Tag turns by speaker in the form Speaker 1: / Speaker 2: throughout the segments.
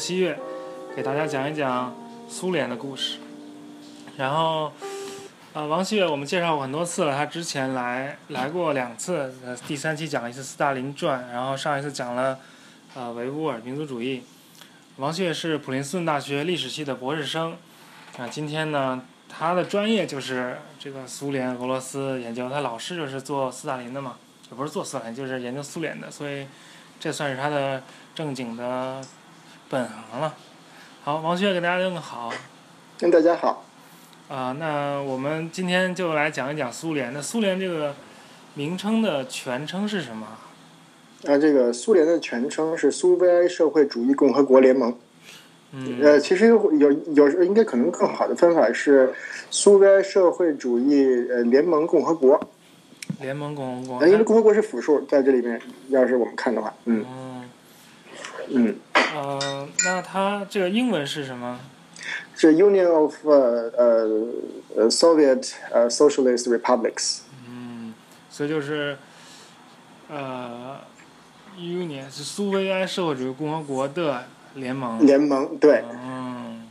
Speaker 1: 王王希月，给大家讲一讲苏联的故事。然后，呃，王希月我们介绍过很多次了，他之前来来过两次，呃，第三期讲了一次斯大林传，然后上一次讲了呃维吾尔民族主义。王希月是普林斯顿大学历史系的博士生，啊，今天呢。他的专业就是这个苏联、俄罗斯研究，他老师就是做斯大林的嘛，也不是做斯大林，就是研究苏联的，所以这算是他的正经的本行了。好，王学给大家问个好。
Speaker 2: 跟大家好。
Speaker 1: 啊，那我们今天就来讲一讲苏联。那苏联这个名称的全称是什么？
Speaker 2: 啊，这个苏联的全称是苏维埃社会主义共和国联盟。嗯呃，其实有有时候应该可能更好的分法是苏维埃社会主义呃联盟共和国。
Speaker 1: 联盟共和国。
Speaker 2: 因为共和国是复数，在这里面，要是我们看的话，嗯。
Speaker 1: 嗯。呃，那它这个英文是什么？
Speaker 2: 是 Union of 呃呃 Soviet 呃 Socialist Republics。
Speaker 1: 嗯，所以就是呃 Union 是苏维埃社会主义共和国的。联盟，
Speaker 2: 联盟，对，
Speaker 1: 嗯，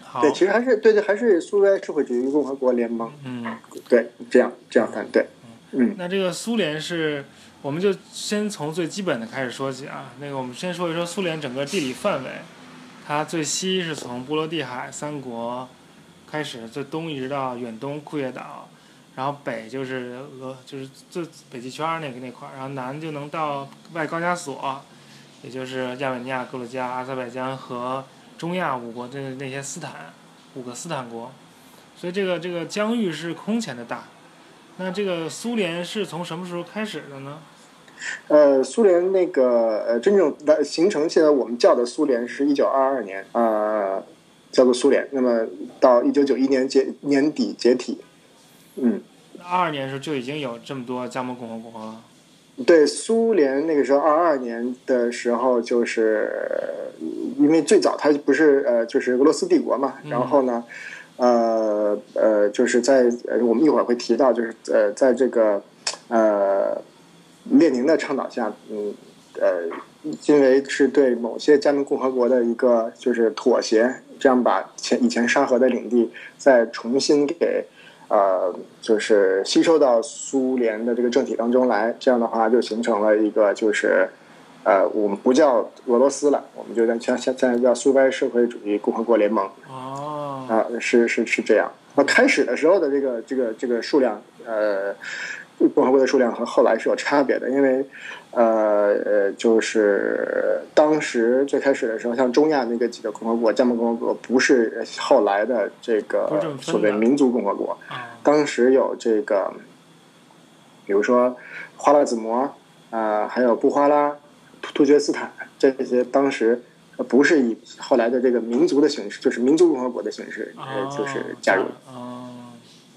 Speaker 1: 好，
Speaker 2: 对，其实还是对对，还是苏维埃社会主义共和国联盟，
Speaker 1: 嗯，
Speaker 2: 对，这样这样看，对，嗯，
Speaker 1: 那这个苏联是，我们就先从最基本的开始说起啊，那个我们先说一说苏联整个地理范围，它最西是从波罗的海三国开始，最东一直到远东库页岛，然后北就是俄，就是最北极圈那个那块儿，然后南就能到外高加索。也就是亚美尼亚、格鲁吉亚、阿塞拜疆和中亚五国的那些斯坦，五个斯坦国，所以这个这个疆域是空前的大。那这个苏联是从什么时候开始的呢？
Speaker 2: 呃，苏联那个呃真正的形成，现在我们叫的苏联是一九二二年啊，叫做苏联。那么到一九九一年解年底解体，嗯，
Speaker 1: 二二年的时候就已经有这么多加盟共和国了。
Speaker 2: 对苏联那个时候，二二年的时候，就是因为最早它不是呃，就是俄罗斯帝国嘛。然后呢，呃呃，就是在我们一会儿会提到，就是呃，在这个呃列宁的倡导下，嗯呃，因为是对某些加盟共和国的一个就是妥协，这样把前以前沙俄的领地再重新给。呃，就是吸收到苏联的这个政体当中来，这样的话就形成了一个，就是呃，我们不叫俄罗斯了，我们就在现现现在叫苏维埃社会主义共和国联盟。
Speaker 1: 哦，
Speaker 2: 啊，是是是这样。那开始的时候的这个这个这个数量，呃。共和国的数量和后来是有差别的，因为，呃呃，就是当时最开始的时候，像中亚那个几个共和国，加盟共和国不是后来的这个所谓民族共和国，当时有这个，比如说花剌子模啊，还有布哈拉、突突厥斯坦这些，当时不是以后来的这个民族的形式，就是民族共和国的形式，就是加入的。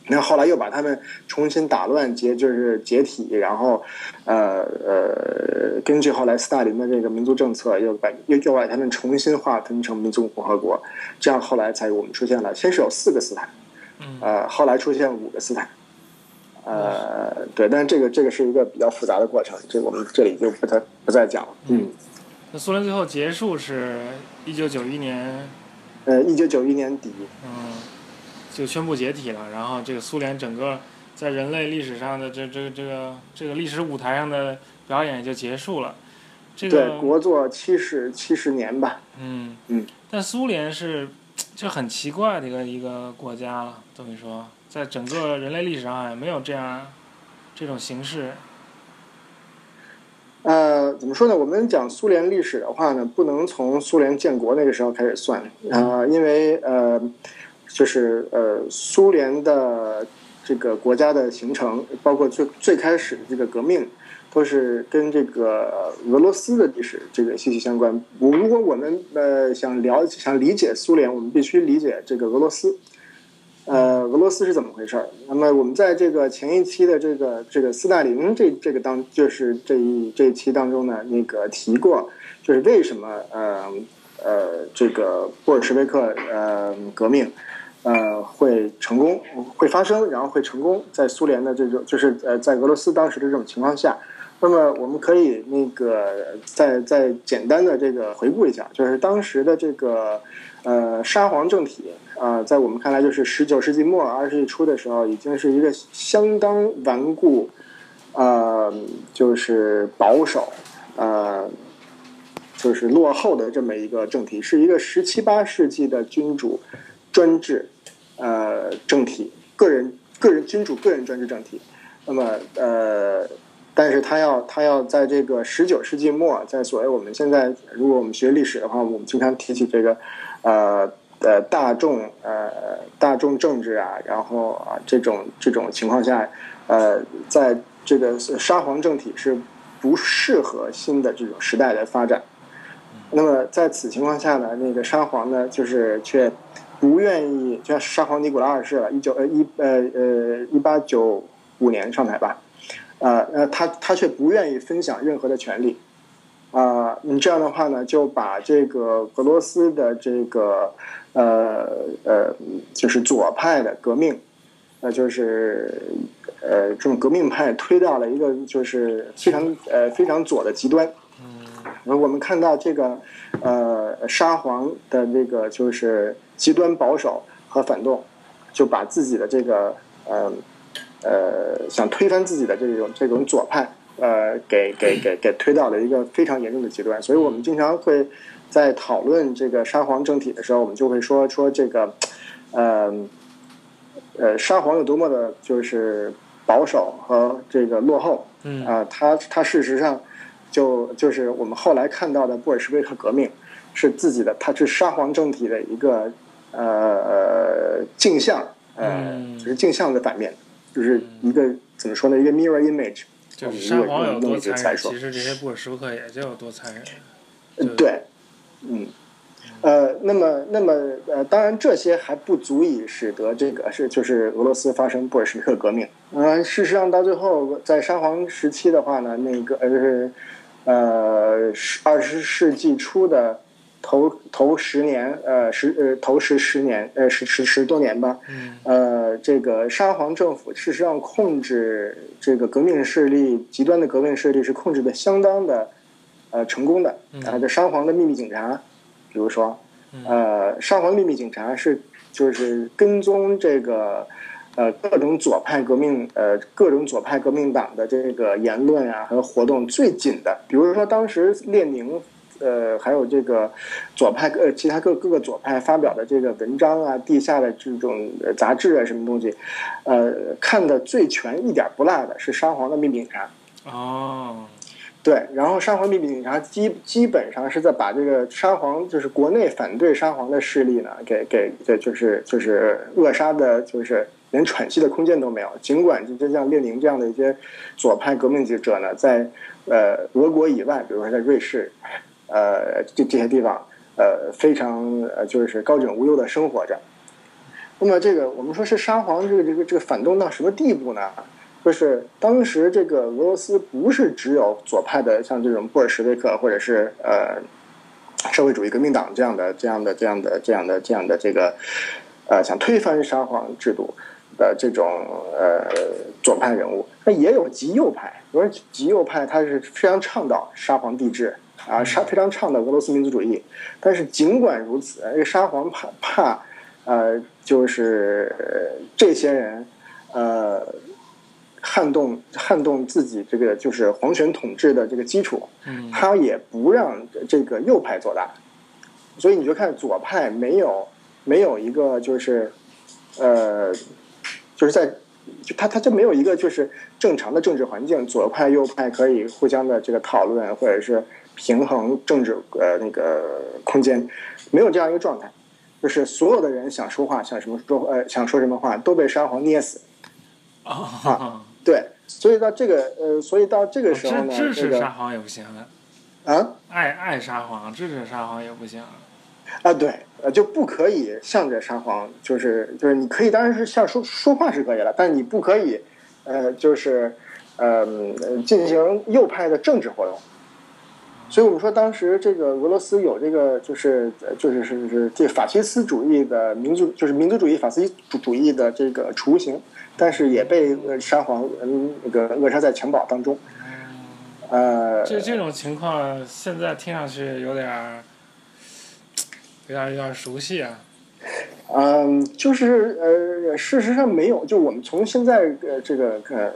Speaker 2: 那后来又把他们重新打乱解，就是解体，然后，呃呃，根据后来斯大林的这个民族政策，又把又又把他们重新划分成民族共和国，这样后来才我们出现了，先是有四个斯坦，呃，后来出现五个斯坦，呃，对，但是这个这个是一个比较复杂的过程，这我们这里就不再不再讲了。嗯，
Speaker 1: 那苏联最后结束是一九九一年，
Speaker 2: 呃，一九九一年底。
Speaker 1: 嗯。就宣布解体了，然后这个苏联整个在人类历史上的这这这个这个历史舞台上的表演就结束了。这个
Speaker 2: 对，国祚七十七十年吧。
Speaker 1: 嗯
Speaker 2: 嗯。
Speaker 1: 但苏联是就很奇怪的一个一个国家了，等于说，在整个人类历史上也没有这样这种形式。
Speaker 2: 呃，怎么说呢？我们讲苏联历史的话呢，不能从苏联建国那个时候开始算啊，因为呃。就是呃，苏联的这个国家的形成，包括最最开始的这个革命，都是跟这个俄罗斯的历史这个息息相关。我如果我们呃想了解、想理解苏联，我们必须理解这个俄罗斯。呃，俄罗斯是怎么回事？那么我们在这个前一期的这个这个斯大林这这个当就是这一这一期当中呢，那个提过，就是为什么呃呃这个布尔什维克呃革命。呃会成功，会发生，然后会成功，在苏联的这种就是呃在俄罗斯当时的这种情况下，那么我们可以那个再再简单的这个回顾一下，就是当时的这个呃沙皇政体啊、在我们看来就是十九世纪末二十世纪初的时候，已经是一个相当顽固。呃，就是保守，呃，就是落后的这么一个政体，是一个十七八世纪的君主专制呃政体，个人个人君主个人专制政体。那么呃，但是他要他要在这个十九世纪末，在所谓我们现在如果我们学历史的话，我们经常提起这个呃呃大众呃大众政治啊，然后啊这种这种情况下，呃在这个沙皇政体是不适合新的这种时代的发展。那么在此情况下呢，那个沙皇呢，就是却不愿意，就像沙皇尼古拉二世了，一九呃一呃呃一八九五年上台吧，呃呃他他却不愿意分享任何的权利。啊，你这样的话呢，就把这个俄罗斯的这个呃呃，就是左派的革命，呃，就是呃这种革命派推到了一个就是非常呃非常左的极端。嗯我们看到这个呃沙皇的这个就是极端保守和反动，就把自己的这个呃呃想推翻自己的这种这种左派呃给给给给推到了一个非常严重的极端。所以我们经常会在讨论这个沙皇政体的时候，我们就会说说这个呃呃沙皇有多么的就是保守和这个落后。
Speaker 1: 嗯
Speaker 2: 啊、他他事实上就就是我们后来看到的布尔什维克革命，是自己的，它是沙皇政体的一个呃镜像，呃，
Speaker 1: 嗯
Speaker 2: 就是镜像的反面，就是一个怎么说呢？一个 mirror image，
Speaker 1: 就是沙皇有多残忍，其实这些布尔什维克也就有多残忍。就
Speaker 2: 呃对，嗯，呃，那么，那么，呃，当然，这些还不足以使得这个是就是俄罗斯发生布尔什维克革命。嗯、事实上，到最后，在沙皇时期的话呢，那个呃，就是呃，二十世纪初的头头十年，呃，十呃头十十年，呃，十十十多年吧，
Speaker 1: 嗯
Speaker 2: 呃，这个沙皇政府事实上控制这个革命势力，极端的革命势力是控制的相当的呃成功的。
Speaker 1: 嗯
Speaker 2: 啊，这沙皇的秘密警察，比如说，呃，沙皇秘密警察是就是跟踪这个呃各种左派革命呃各种左派革命党的这个言论啊和活动最紧的。比如说当时列宁。呃，还有这个左派呃，其他各各个左派发表的这个文章啊，地下的这种呃杂志啊，什么东西，呃，看的最全一点不落的是沙皇的秘密警察。
Speaker 1: 哦，
Speaker 2: 对，然后沙皇秘密警察基基本上是在把这个沙皇，就是国内反对沙皇的势力呢，给给这就是就是扼杀的，就是连喘息的空间都没有。尽管就就像列宁这样的一些左派革命者呢，在呃俄国以外，比如说在瑞士，呃这这些地方，呃非常呃就是高枕无忧的生活着。那么这个我们说是沙皇这个这个这个反动到什么地步呢？就是当时这个俄罗斯不是只有左派的，像这种布尔什维克或者是呃社会主义革命党这样的、这样的、这样的、这样的、这样的这个呃想推翻沙皇制度的这种呃左派人物，那也有极右派。比如说极右派，他是非常倡导沙皇帝制啊，沙非常倡导俄罗斯民族主义。但是尽管如此，这个沙皇怕怕呃，就是呃这些人呃。撼动撼动自己这个就是皇权统治的这个基础，
Speaker 1: 嗯
Speaker 2: 他也不让这个右派做大，所以你就看左派没有没有一个就是呃就是在就他他就没有一个就是正常的政治环境，左派右派可以互相的这个讨论或者是平衡政治呃那个空间，没有这样一个状态，就是所有的人想说话想什么说呃想说什么话都被沙皇捏死。
Speaker 1: 啊，
Speaker 2: 对，所以到这个呃，所以到这个时候呢，
Speaker 1: 支支持
Speaker 2: 这个
Speaker 1: 沙皇也不行了，
Speaker 2: 啊
Speaker 1: 爱爱沙皇，支持沙皇也不行。
Speaker 2: 啊，对，呃，就不可以向着沙皇，就是就是你可以当然是像说说话是可以了，但你不可以，呃，就是呃进行右派的政治活动。所以我们说，当时这个俄罗斯有这个，就是就是是是这法西斯主义的民族，就是民族主义法西斯主主义的这个雏形，但是也被呃沙皇嗯那个扼杀在襁褓当中。呃，
Speaker 1: 这这种情况现在听上去有点儿，有点儿有点儿熟悉啊。
Speaker 2: 嗯，就是呃，事实上没有，就我们从现在呃这个呃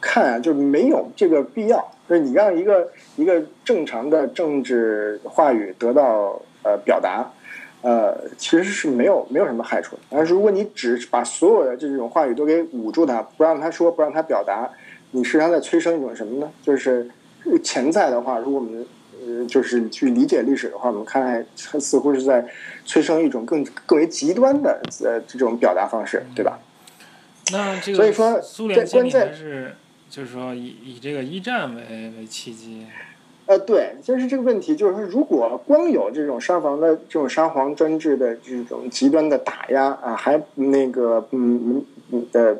Speaker 2: 看啊，就没有这个必要。就是你让一个一个正常的政治话语得到呃表达，呃，其实是没有没有什么害处的。但是如果你只把所有的这种话语都给捂住它，不让他说，不让他表达，你实际上在催生一种什么呢？就是潜在的话，如果我们呃就是去理解历史的话，我们看来似乎是在催生一种更更为极端的呃这种表达方式，对吧？
Speaker 1: 那这个
Speaker 2: 所以说
Speaker 1: 苏联建立
Speaker 2: 在
Speaker 1: 还是就是说以以这个一战为为契机。
Speaker 2: 呃，对，就是这个问题，就是说，如果光有这种沙皇的这种沙皇专制的这种极端的打压啊，还那个嗯嗯呃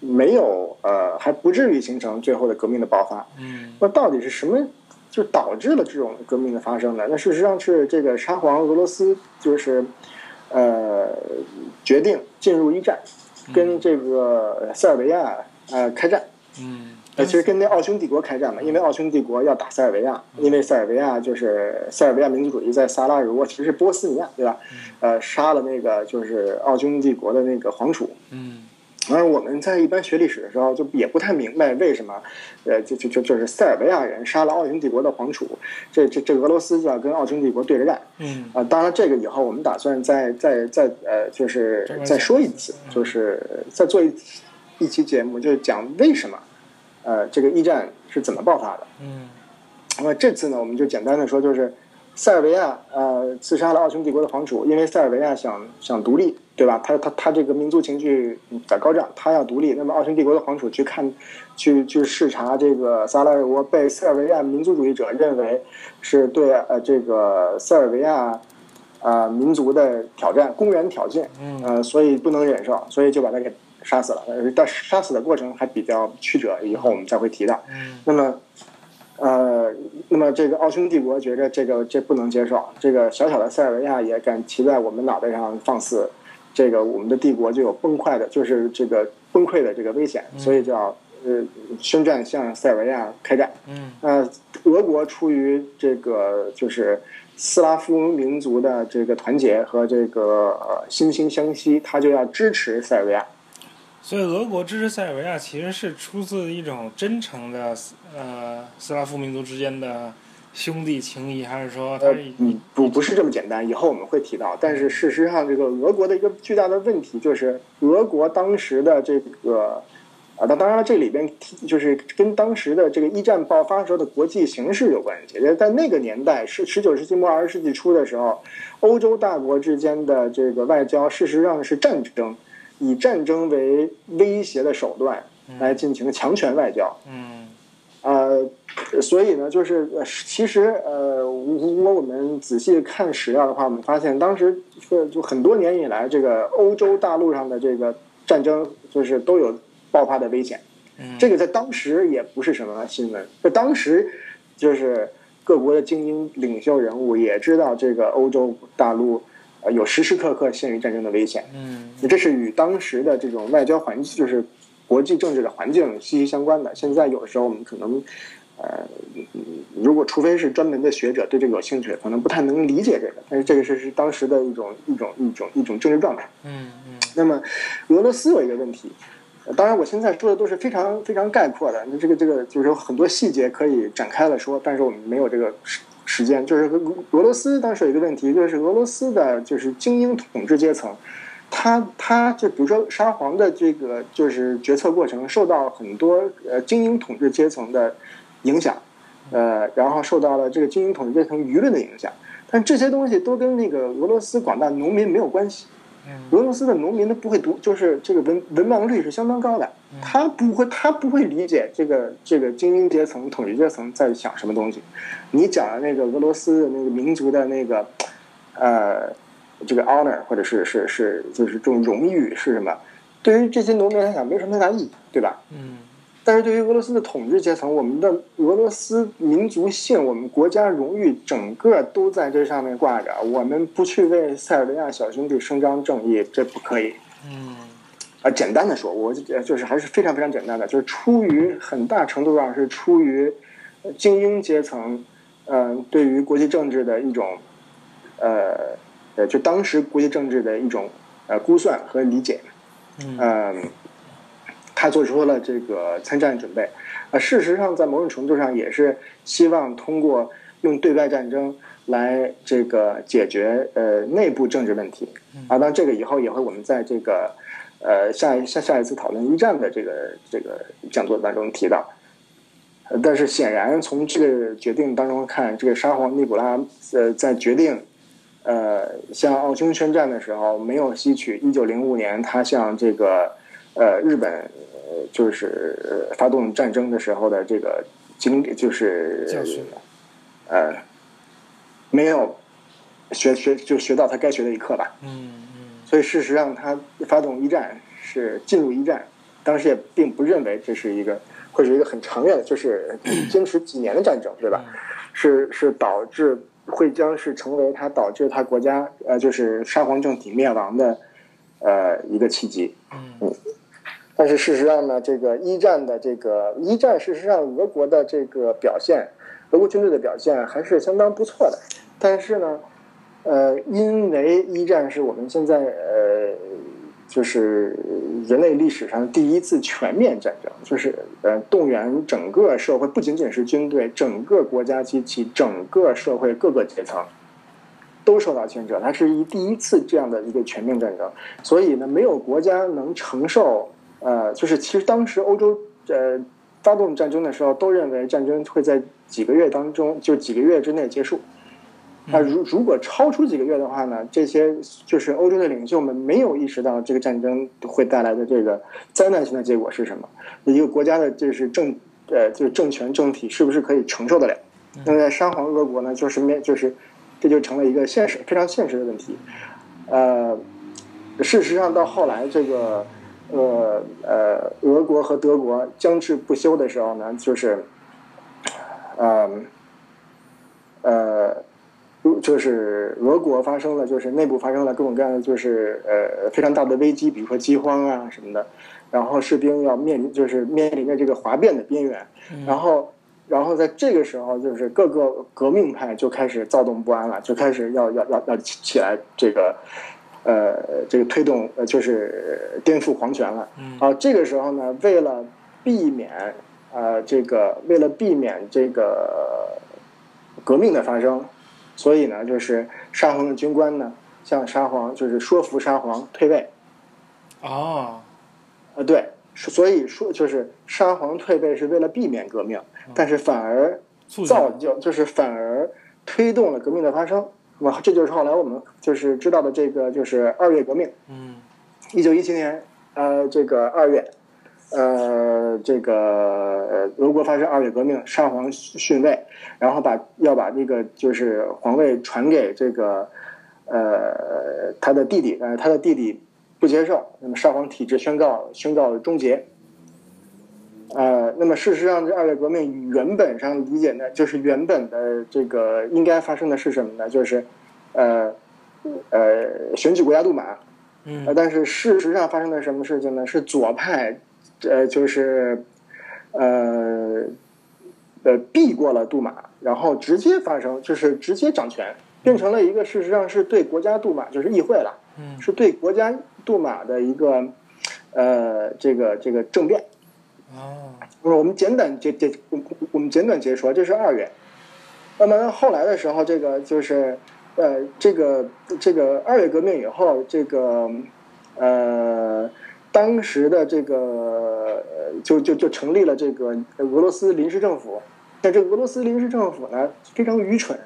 Speaker 2: 没有呃还不至于形成最后的革命的爆发。
Speaker 1: 嗯
Speaker 2: 那到底是什么就导致了这种革命的发生呢？那事实上是这个沙皇俄罗斯就是呃决定进入一战，跟这个塞尔维亚呃开战。
Speaker 1: 嗯
Speaker 2: 呃，其实跟那奥匈帝国开战嘛，因为奥匈帝国要打塞尔维亚，因为塞尔维亚就是塞尔维亚民族主义在萨拉热窝，其实是波斯尼亚，对吧？呃，杀了那个就是奥匈帝国的那个皇储。
Speaker 1: 嗯
Speaker 2: 而我们在一般学历史的时候，就也不太明白为什么，呃，就就就就是塞尔维亚人杀了奥匈帝国的皇储，这这这俄罗斯就要跟奥匈帝国对着干。
Speaker 1: 嗯
Speaker 2: 啊、当然这个以后我们打算再再再呃，就是再说一次，就是再做一一期节目，就是讲为什么呃这个一战是怎么爆发的。
Speaker 1: 嗯
Speaker 2: 那么这次呢，我们就简单的说，就是塞尔维亚呃刺杀了奥匈帝国的皇储，因为塞尔维亚想想独立，对吧？他他他这个民族情绪在高涨，他要独立。那么奥匈帝国的皇储去看，去去视察这个萨拉热窝，被塞尔维亚民族主义者认为是对呃这个塞尔维亚呃民族的挑战，公然挑衅，
Speaker 1: 嗯
Speaker 2: 呃，所以不能忍受，所以就把他给杀死了。呃但杀死的过程还比较曲折，以后我们再会提到。
Speaker 1: 嗯
Speaker 2: 那么，呃，那么这个奥匈帝国觉着这个这不能接受，这个小小的塞尔维亚也敢骑在我们脑袋上放肆，这个我们的帝国就有崩溃的，就是这个崩溃的这个危险，所以就要呃宣战向塞尔维亚开战。
Speaker 1: 嗯
Speaker 2: 呃，俄国出于这个就是斯拉夫民族的这个团结和这个呃惺惺相惜，他就要支持塞尔维亚。
Speaker 1: 所以俄国支持塞尔维亚其实是出自一种真诚的呃斯拉夫民族之间的兄弟情谊，还是说他
Speaker 2: 呃
Speaker 1: 是以，
Speaker 2: 嗯，不不是这么简单，以后我们会提到。但是事实上，这个俄国的一个巨大的问题就是，俄国当时的这个，啊，那当然了，这里边提就是跟当时的这个一战爆发时候的国际形势有关系。在那个年代，是十九世纪末二十世纪初的时候，欧洲大国之间的这个外交，事实上是战争，以战争为威胁的手段来进行强权外交。
Speaker 1: 嗯
Speaker 2: 呃，所以呢，就是呃，其实呃，如果我们仔细看史料的话，我们发现当时呃就很多年以来，这个欧洲大陆上的这个战争就是都有爆发的危险。
Speaker 1: 嗯
Speaker 2: 这个在当时也不是什么新闻，在当时就是各国的精英领袖人物也知道这个欧洲大陆呃有时时刻刻陷于战争的危险。
Speaker 1: 嗯
Speaker 2: 这是与当时的这种外交环境，就是国际政治的环境息息相关的。现在有的时候我们可能，呃，嗯如果除非是专门的学者对这个有兴趣，可能不太能理解这个。但是这个是是当时的一种一种一种一种政治状态。
Speaker 1: 嗯嗯
Speaker 2: 那么俄罗斯有一个问题，呃当然我现在说的都是非常非常概括的，那这个这个就是有很多细节可以展开了说，但是我们没有这个时间。就是俄罗斯当时有一个问题，就是俄罗斯的就是精英统治阶层。他他就比如说沙皇的这个就是决策过程受到很多呃精英统治阶层的影响，呃，然后受到了这个精英统治阶层舆论的影响，但这些东西都跟那个俄罗斯广大农民没有关系。俄罗斯的农民他不会读，就是这个文文盲率是相当高的，他不会他不会理解这个这个精英阶层统治阶层在想什么东西。你讲的那个俄罗斯的那个民族的那个呃这个 honor 或者是是是就是这种荣誉是什么？对于这些农民来讲没什么太大意义，对吧？
Speaker 1: 嗯
Speaker 2: 但是对于俄罗斯的统治阶层，我们的俄罗斯民族性、我们国家荣誉，整个都在这上面挂着。我们不去为塞尔维亚小兄弟伸张正义，这不可以。
Speaker 1: 嗯
Speaker 2: 啊，简单的说，我就就是还是非常非常简单的，就是出于很大程度上是出于精英阶层，嗯、对于国际政治的一种，呃，呃，就当时国际政治的一种呃估算和理解。
Speaker 1: 嗯
Speaker 2: 嗯，他做出了这个参战准备。呃，事实上，在某种程度上也是希望通过用对外战争来这个解决呃内部政治问题。啊，当然这个以后也会我们在这个呃下一下下一次讨论一战的这个这个讲座当中提到。呃但是显然从这个决定当中看，这个沙皇尼古拉呃在决定呃向奥匈宣战的时候，没有吸取一九零五年他向这个呃日本呃就是呃发动战争的时候的这个经历，就是
Speaker 1: 教训
Speaker 2: 呃没有学学就学到他该学的一课吧。
Speaker 1: 嗯嗯
Speaker 2: 所以事实上，他发动一战是进入一战，当时也并不认为这是一个会是一个很长远的，就是 坚持几年的战争，对吧？是是导致会将是成为他导致他国家呃就是沙皇政体灭亡的呃一个契机。
Speaker 1: 嗯
Speaker 2: 但是事实上呢，这个一战的这个一战，事实上俄国的这个表现，俄国军队的表现还是相当不错的。但是呢，呃，因为一战是我们现在呃，就是人类历史上第一次全面战争，就是呃动员整个社会，不仅仅是军队，整个国家机器，整个社会各个阶层。都受到牵扯，它是一第一次这样的一个全面战争，所以呢，没有国家能承受。呃，就是其实当时欧洲呃发动战争的时候，都认为战争会在几个月当中，就几个月之内结束。那如如果超出几个月的话呢，这些就是欧洲的领袖们没有意识到这个战争会带来的这个灾难性的结果是什么，一个国家的就是政呃就是政权政体是不是可以承受得了？那么在沙皇俄国呢，就是面就是这就成了一个现实非常现实的问题。呃，事实上到后来这个。呃呃，俄国和德国僵持不休的时候呢，就是，呃呃，就是俄国发生了，就是内部发生了各种各样的，就是呃非常大的危机，比如说饥荒啊什么的，然后士兵要面临就是面临着这个哗变的边缘，然后然后在这个时候，就是各个革命派就开始躁动不安了，就开始要要要要起起来这个。呃，这个推动呃，就是颠覆皇权了。啊，这个时候呢，为了避免呃，这个为了避免这个革命的发生，所以呢，就是沙皇的军官呢，向沙皇就是说服沙皇退位。
Speaker 1: 哦，
Speaker 2: 呃，对，所以说就是沙皇退位是为了避免革命，但是反而造就就是反而推动了革命的发生。那么这就是后来我们就是知道的这个就是二月革命。
Speaker 1: 嗯，
Speaker 2: 一九一七年，呃，这个二月，呃，这个呃俄国发生二月革命，沙皇逊位，然后把要把这个就是皇位传给这个呃他的弟弟，但是他的弟弟不接受，那么沙皇体制宣告宣告终结。呃，那么事实上，这二月革命原本上理解呢，就是原本的这个应该发生的是什么呢？就是，呃，呃，选举国家杜马，
Speaker 1: 嗯，
Speaker 2: 呃，但是事实上发生的什么事情呢？是左派，呃，就是，呃，呃，避过了杜马，然后直接发生，就是直接掌权，变成了一个事实上是对国家杜马，就是议会了，
Speaker 1: 嗯，
Speaker 2: 是对国家杜马的一个，呃，这个这个政变。
Speaker 1: 哦，
Speaker 2: 我们简短解解，我们简短解说，这是二月。那么后来的时候，这个就是，呃，这个这个二月革命以后，这个呃，当时的这个就就就成立了这个俄罗斯临时政府。但这个俄罗斯临时政府呢，非常愚蠢。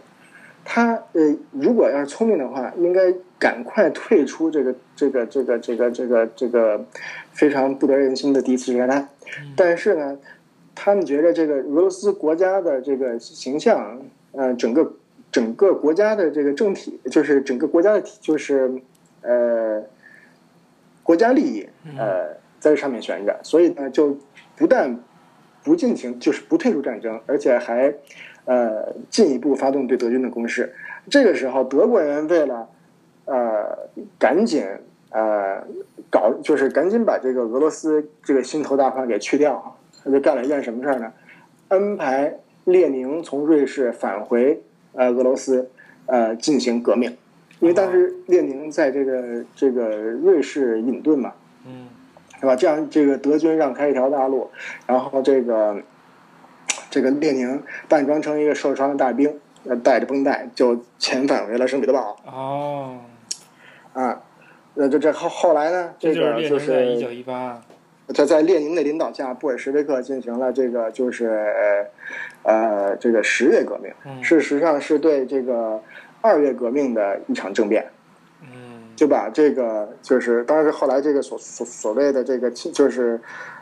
Speaker 2: 他呃，如果要是聪明的话，应该赶快退出这个这个这个这个这个这个非常不得人心的第一次世界大战。但是呢，他们觉得这个俄罗斯国家的这个形象，呃，整个整个国家的这个政体，就是整个国家的体，就是呃国家利益，呃，在这上面悬着，所以呢，就不但不进行，就是不退出战争，而且还呃进一步发动对德军的攻势。这个时候，德国人为了呃赶紧呃搞，就是赶紧把这个俄罗斯这个心头大患给去掉，他就干了一件什么事儿呢？安排列宁从瑞士返回呃俄罗斯呃进行革命，因为当时列宁在这个这个瑞士隐遁嘛。
Speaker 1: 嗯
Speaker 2: 是吧？这样这个德军让开一条大路，然后这个这个列宁扮装成一个受伤的大兵，呃，带着绷带就遣返回了圣彼得堡
Speaker 1: 哦，
Speaker 2: 啊。那，这这后后来呢，
Speaker 1: 这
Speaker 2: 个就
Speaker 1: 是一九
Speaker 2: 是
Speaker 1: 一八。
Speaker 2: 在在列宁的领导下，布尔什维克进行了这个就是呃呃这个十月革命，
Speaker 1: 嗯
Speaker 2: 事实上是对这个二月革命的一场政变。
Speaker 1: 嗯
Speaker 2: 就把这个就是，当然是后来这个所所所谓的这个就是，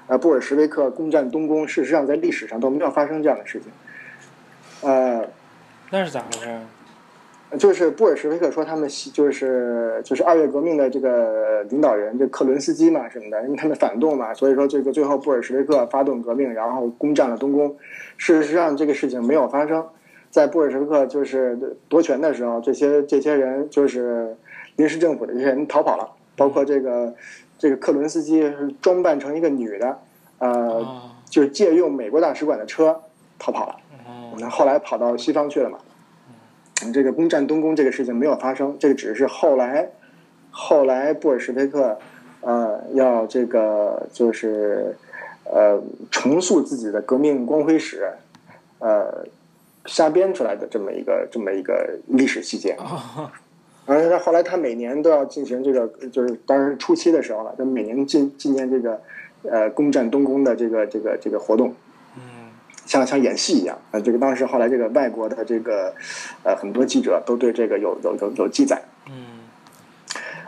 Speaker 2: 呃，布尔什维克攻占东宫，事实上在历史上都没有发生这样的事情。呃，
Speaker 1: 那是咋回事？
Speaker 2: 就是布尔什维克说他们就是就是二月革命的这个领导人，这克伦斯基嘛什么的，因为他们反动嘛，所以说这个最后布尔什维克发动革命，然后攻占了东宫。事实上这个事情没有发生，在布尔什维克就是夺权的时候，这些这些人就是临时政府的这些人逃跑了，包括这个这个克伦斯基是装扮成一个女的，呃，
Speaker 1: 哦
Speaker 2: 就是借用美国大使馆的车逃跑了。
Speaker 1: 哦
Speaker 2: 那后来跑到西方去了嘛。嗯这个攻占东宫这个事情没有发生，这个只是后来，后来布尔什维克，呃，要这个就是，呃，重塑自己的革命光辉史，呃，瞎编出来的这么一个这么一个历史细节。
Speaker 1: 哦
Speaker 2: 而且他后来他每年都要进行这个，就是当然初期的时候了，他每年进纪念这个，呃，攻占东宫的这个这个这个活动。
Speaker 1: 嗯
Speaker 2: 像像演戏一样，呃，这个当时后来这个外国的这个，呃，很多记者都对这个有有有有记载。
Speaker 1: 嗯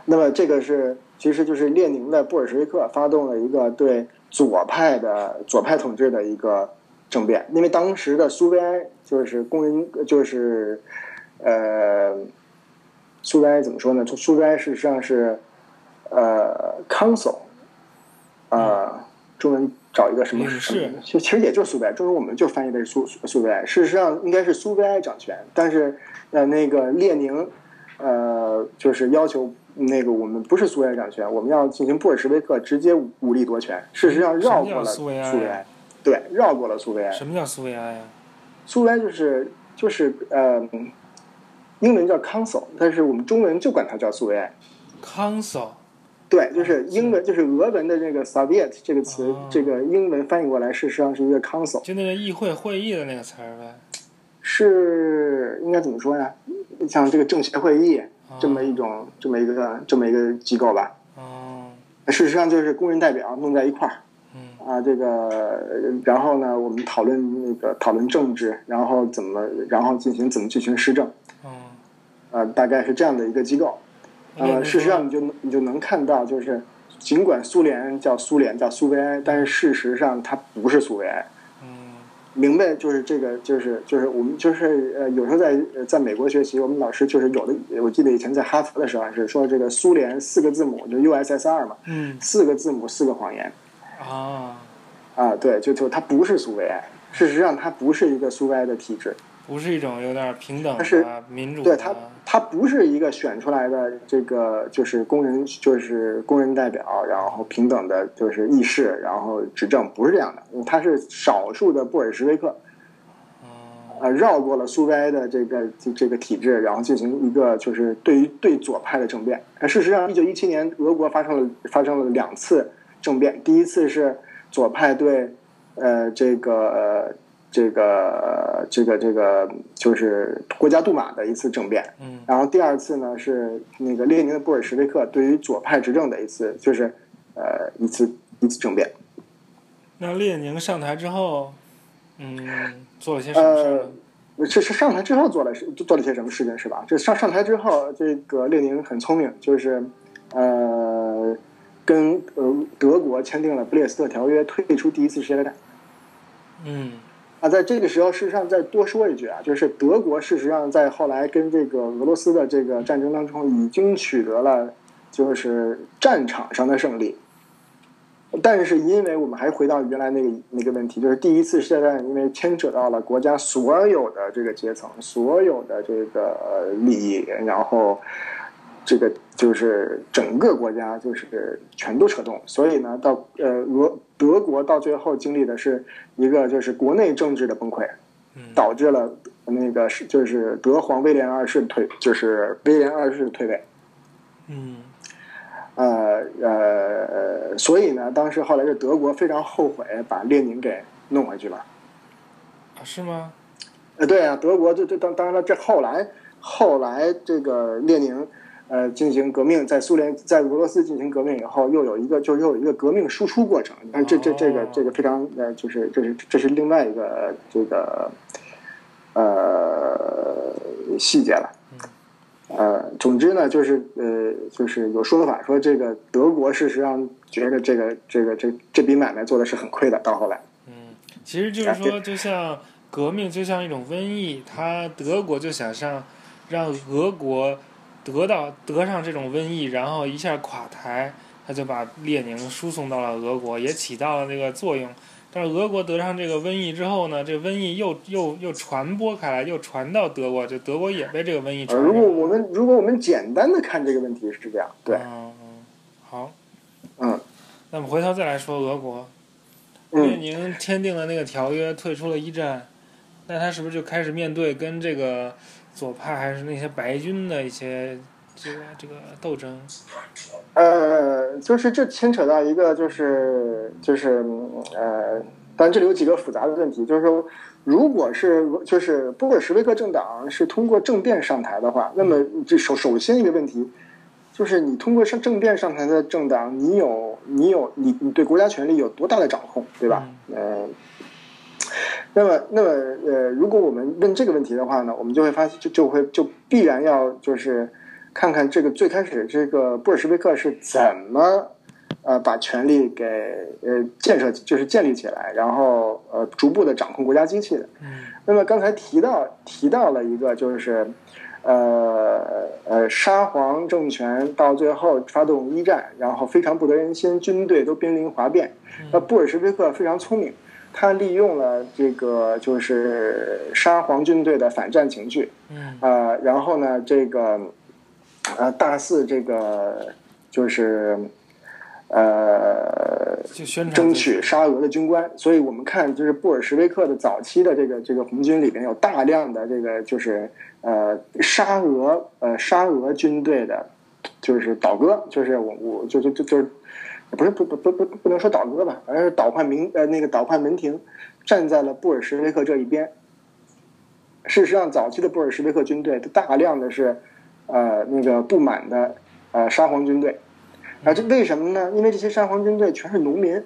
Speaker 2: 那么这个是其实就是列宁的布尔什维克发动了一个对左派的左派统治的一个政变，因为当时的苏维埃就是工人就是，呃，苏维埃怎么说呢？就苏维埃事实上是，呃，council，呃，中文找一个什么什么其实其实也就是苏维埃，中文我们就翻译的是苏苏苏维埃。事实上应该是苏维埃掌权，但是呃，那个列宁呃，就是要求那个我们不是苏维埃掌权，我们要进行布尔什维克直接武武力夺权。事实上绕过了
Speaker 1: 苏维埃，
Speaker 2: 对，绕过了苏维埃。
Speaker 1: 什么叫苏维埃呀？
Speaker 2: 苏维埃就是就是呃，英文叫 council，但是我们中文就管它叫苏维埃。
Speaker 1: Council
Speaker 2: 对，就是英文，就是俄文的这个 Soviet 这个词，
Speaker 1: 哦
Speaker 2: 这个英文翻译过来，事实上是一个 council，
Speaker 1: 就那个议会会议的那个词儿呗。
Speaker 2: 是应该怎么说呀？像这个政协会议这么一种这么一个这么一个机构吧。
Speaker 1: 哦，
Speaker 2: 事实上就是工人代表弄在一块儿
Speaker 1: 嗯
Speaker 2: 啊，这个然后呢，我们讨论那个讨论政治，然后怎么然后进行怎么进行施政，
Speaker 1: 哦，
Speaker 2: 呃，大概是这样的一个机构。呃，事实上你就你就能看到，就是尽管苏联叫苏联叫苏维埃，但是事实上它不是苏维埃。
Speaker 1: 嗯
Speaker 2: 明白，就是这个，就是就是我们就是呃，有时候在呃在美国学习，我们老师就是有的，我记得以前在哈佛的时候是说这个苏联四个字母就 USSR 嘛，
Speaker 1: 嗯
Speaker 2: 四个字母四个谎言
Speaker 1: 啊，
Speaker 2: 啊，对，就就它不是苏维埃，事实上它不是一个苏维埃的体制，
Speaker 1: 不是一种有点平等的民主
Speaker 2: 对它
Speaker 1: 的，
Speaker 2: 它不是一个选出来的这个就是工人就是工人代表，然后平等的就是议事，然后执政，不是这样的，它是少数的布尔什维克。
Speaker 1: 哦，
Speaker 2: 呃，绕过了苏维埃的这个这这个体制，然后进行一个就是对于对左派的政变。呃，事实上，一九一七年俄国发生了发生了两次政变，第一次是左派对呃这个呃这个这个这个就是国家杜马的一次政变，
Speaker 1: 嗯
Speaker 2: 然后第二次呢是那个列宁的布尔什维克对于左派执政的一次就是呃一次一次政变。
Speaker 1: 那列宁上台之后，嗯，做了些什么事儿呢？
Speaker 2: 是是上台之后做了是做了些什么事情是吧？这上上台之后，这个列宁很聪明，就是呃跟呃德国签订了布列斯特条约，退出第一次世界大战。
Speaker 1: 嗯
Speaker 2: 啊，在这个时候，事实上再多说一句啊，就是德国事实上在后来跟这个俄罗斯的这个战争当中，已经取得了就是战场上的胜利。但是因为我们还回到原来那个那个问题，就是第一次世界大战，因为牵扯到了国家所有的这个阶层、所有的这个利益，然后这个就是整个国家就是全都扯动，所以呢，到呃俄德国到最后经历的是一个就是国内政治的崩溃，导致了那个是就是德皇威廉二世退，就是威廉二世退位。
Speaker 1: 嗯。
Speaker 2: 呃呃，所以呢，当时后来是德国非常后悔把列宁给弄回去了。
Speaker 1: 啊，是吗？
Speaker 2: 呃，对啊，德国这这当当然了，这后来后来这个列宁呃进行革命，在苏联在俄罗斯进行革命以后，又有一个就又有一个革命输出过程。但这这这个这个非常呃，就是这是这是另外一个这个呃细节了。呃，总之呢，就是呃，就是有说法说，这个德国事实上觉得这个这个这这笔买卖做的是很亏的。到后来，
Speaker 1: 嗯，其实就是说，就像革命就像一种瘟疫，他德国就想上让俄国得到得上这种瘟疫，然后一下垮台，他就把列宁输送到了俄国，也起到了那个作用。但是俄国得上这个瘟疫之后呢，这瘟疫又又又传播开来，又传到德国，就德国也被这个瘟疫传。
Speaker 2: 如果我们如果我们简单的看这个问题是这样，对，
Speaker 1: 嗯嗯，好，
Speaker 2: 嗯，
Speaker 1: 那么回头再来说俄国，列宁签订了那个条约，退出了一战，那他是不是就开始面对跟这个左派还是那些白军的一些这个这个斗争？
Speaker 2: 呃，就是这牵扯到一个，就是就是呃，当然这里有几个复杂的问题，就是说，如果是就是布尔什维克政党是通过政变上台的话，那么这首首先一个问题，就是你通过上政变上台的政党，你有你有你你对国家权力有多大的掌控，对吧？呃，那么那么呃，如果我们问这个问题的话呢，我们就会发现就就会就必然要就是。看看这个最开始这个布尔什维克是怎么呃把权力给呃建设就是建立起来，然后呃逐步的掌控国家机器的。
Speaker 1: 嗯。
Speaker 2: 那么刚才提到提到了一个就是呃呃沙皇政权到最后发动一战，然后非常不得人心，军队都濒临哗变。那布尔什维克非常聪明，他利用了这个就是沙皇军队的反战情绪。
Speaker 1: 嗯。
Speaker 2: 啊，然后呢这个。呃，大肆这个就是，呃，争取沙俄的军官，所以我们看就是布尔什维克的早期的这个这个红军里边有大量的这个就是呃沙俄呃沙俄军队的，就是倒戈，就是我我就就就就是不是不不不不不能说倒戈吧，反正是倒换民呃那个倒换门庭，站在了布尔什维克这一边。事实上，早期的布尔什维克军队大量的是。呃，那个不满的呃沙皇军队，啊，这为什么呢？因为这些沙皇军队全是农民，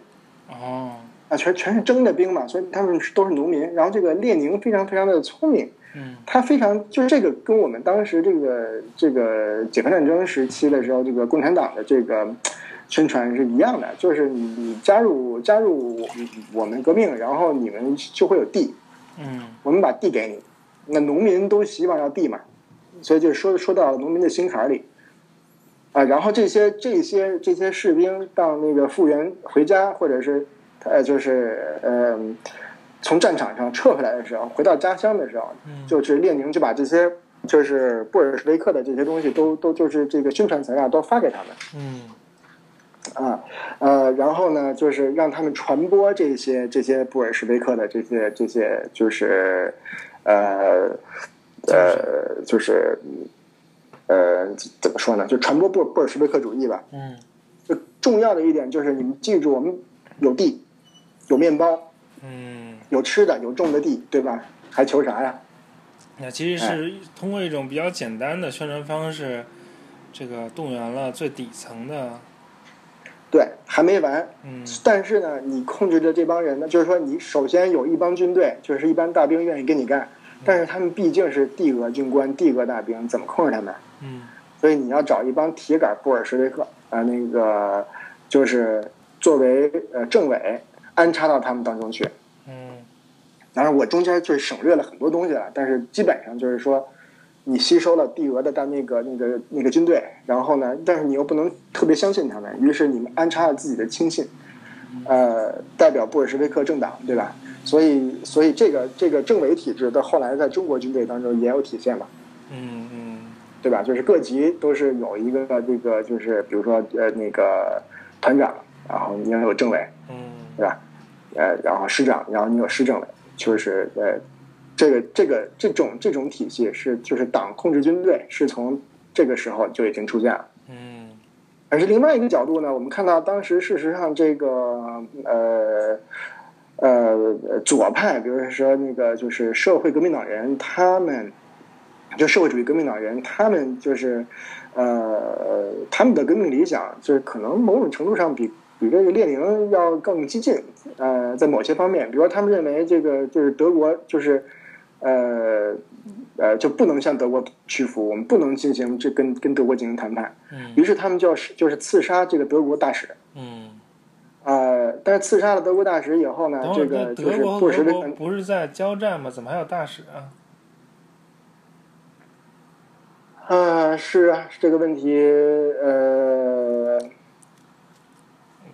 Speaker 1: 哦，
Speaker 2: 啊，全全是征的兵嘛，所以他们都是农民。然后这个列宁非常非常的聪明，
Speaker 1: 嗯，
Speaker 2: 他非常就是这个跟我们当时这个这个解放战争时期的时候，这个共产党的这个宣传是一样的，就是你你加入加入我我们革命，然后你们就会有地，
Speaker 1: 嗯，
Speaker 2: 我们把地给你，那农民都希望要地嘛。所以就说说到农民的心坎里，啊，然后这些这些这些士兵到那个复员回家，或者是呃，就是呃，从战场上撤回来的时候，回到家乡的时候，就是列宁就把这些就是布尔什维克的这些东西都都就是这个宣传材料都发给他们，
Speaker 1: 嗯，
Speaker 2: 啊呃，然后呢，就是让他们传播这些这些布尔什维克的这些这些就是呃。呃，就是，呃，怎么说呢？就传播布布尔什维克主义吧。
Speaker 1: 嗯。
Speaker 2: 就重要的一点就是，你们记住，我们有地，有面包，
Speaker 1: 嗯，
Speaker 2: 有吃的，有种的地，对吧？还求啥呀？
Speaker 1: 那其实是通过一种比较简单的宣传方式，这个动员了最底层的。
Speaker 2: 对，还没完。
Speaker 1: 嗯。
Speaker 2: 但是呢，你控制的这帮人呢，就是说，你首先有一帮军队，就是一般大兵愿意跟你干。但是他们毕竟是帝俄军官、帝俄大兵，怎么控制他们？
Speaker 1: 嗯，
Speaker 2: 所以你要找一帮铁杆布尔什维克啊，那个就是作为呃政委安插到他们当中去。
Speaker 1: 嗯，
Speaker 2: 当然我中间就是省略了很多东西了，但是基本上就是说，你吸收了帝俄的但那个那个那个军队，然后呢，但是你又不能特别相信他们，于是你们安插了自己的亲信，呃，代表布尔什维克政党，对吧？所以，所以这个这个政委体制到后来在中国军队当中也有体现嘛，
Speaker 1: 嗯嗯
Speaker 2: 对吧？就是各级都是有一个这个，就是比如说呃那个团长，然后你要有政委，
Speaker 1: 嗯
Speaker 2: 对吧？呃，然后师长，然后你有师政委，就是呃，这个这个这种这种体系是就是党控制军队是从这个时候就已经出现了。
Speaker 1: 嗯
Speaker 2: 而是另外一个角度呢，我们看到当时事实上这个呃呃左派，比如说那个就是社会革命党人，他们就社会主义革命党人，他们就是呃他们的革命理想，就是可能某种程度上比比这个列宁要更激进。呃，在某些方面，比如说他们认为这个就是德国就是呃呃就不能向德国屈服，我们不能进行这跟跟德国进行谈判。
Speaker 1: 嗯
Speaker 2: 于是他们就要是就是刺杀这个德国大使，
Speaker 1: 嗯，
Speaker 2: 呃，但是刺杀了德国大使以后呢这个就是
Speaker 1: 德国和德国
Speaker 2: 布什维克，
Speaker 1: 不是在交战吗？怎么还有大使啊？
Speaker 2: 呃，是啊，这个问题，呃，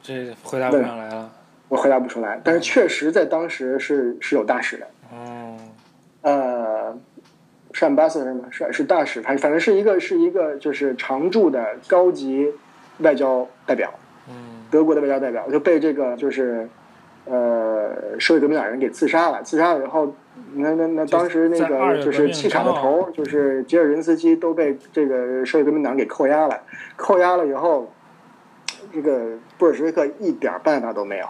Speaker 1: 这回答不上来了。
Speaker 2: 我回答不出来，但是确实在当时是是有大使的，是 ambassador 是吗？是是大使，反反正是一个是一个就是常驻的高级外交代表，
Speaker 1: 嗯
Speaker 2: 德国的外交代表就被这个就是呃社会革命党人给刺杀了。刺杀了以后，那那那当时那个就是气场的头就是吉尔任斯基都被这个社会革命党给扣押了。扣押了以后，这个布尔什维克一点办法都没有，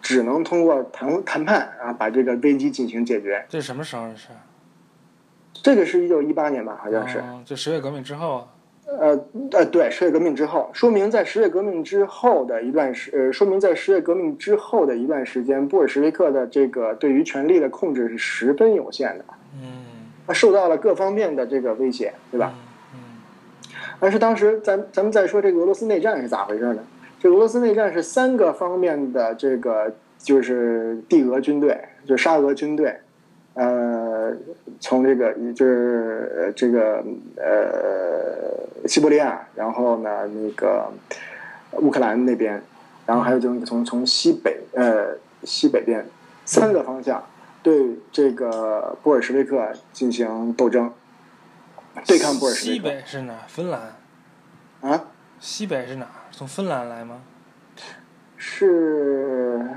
Speaker 2: 只能通过谈谈判啊把这个危机进行解决。
Speaker 1: 这是什么时候的事？
Speaker 2: 这个是一九一八年吧，好像是。
Speaker 1: 哦，就十月革命之后啊。
Speaker 2: 呃呃，对，十月革命之后，说明在十月革命之后的一段时，呃，说明在十月革命之后的一段时间，布尔什维克的这个对于权力的控制是十分有限的，
Speaker 1: 嗯，
Speaker 2: 他受到了各方面的这个威胁，对吧？
Speaker 1: 嗯？
Speaker 2: 但是当时咱咱们再说这个俄罗斯内战是咋回事呢？这俄罗斯内战是三个方面的这个就是帝俄军队，就沙俄军队，呃，从这个就是呃这个呃西伯利亚，然后呢那个乌克兰那边，然后还有就是从从西北呃西北边三个方向对这个布尔什维克进行斗争，对抗布尔什维克西
Speaker 1: 北是哪？芬兰。
Speaker 2: 啊。
Speaker 1: 西北是哪？从芬兰来吗？
Speaker 2: 是，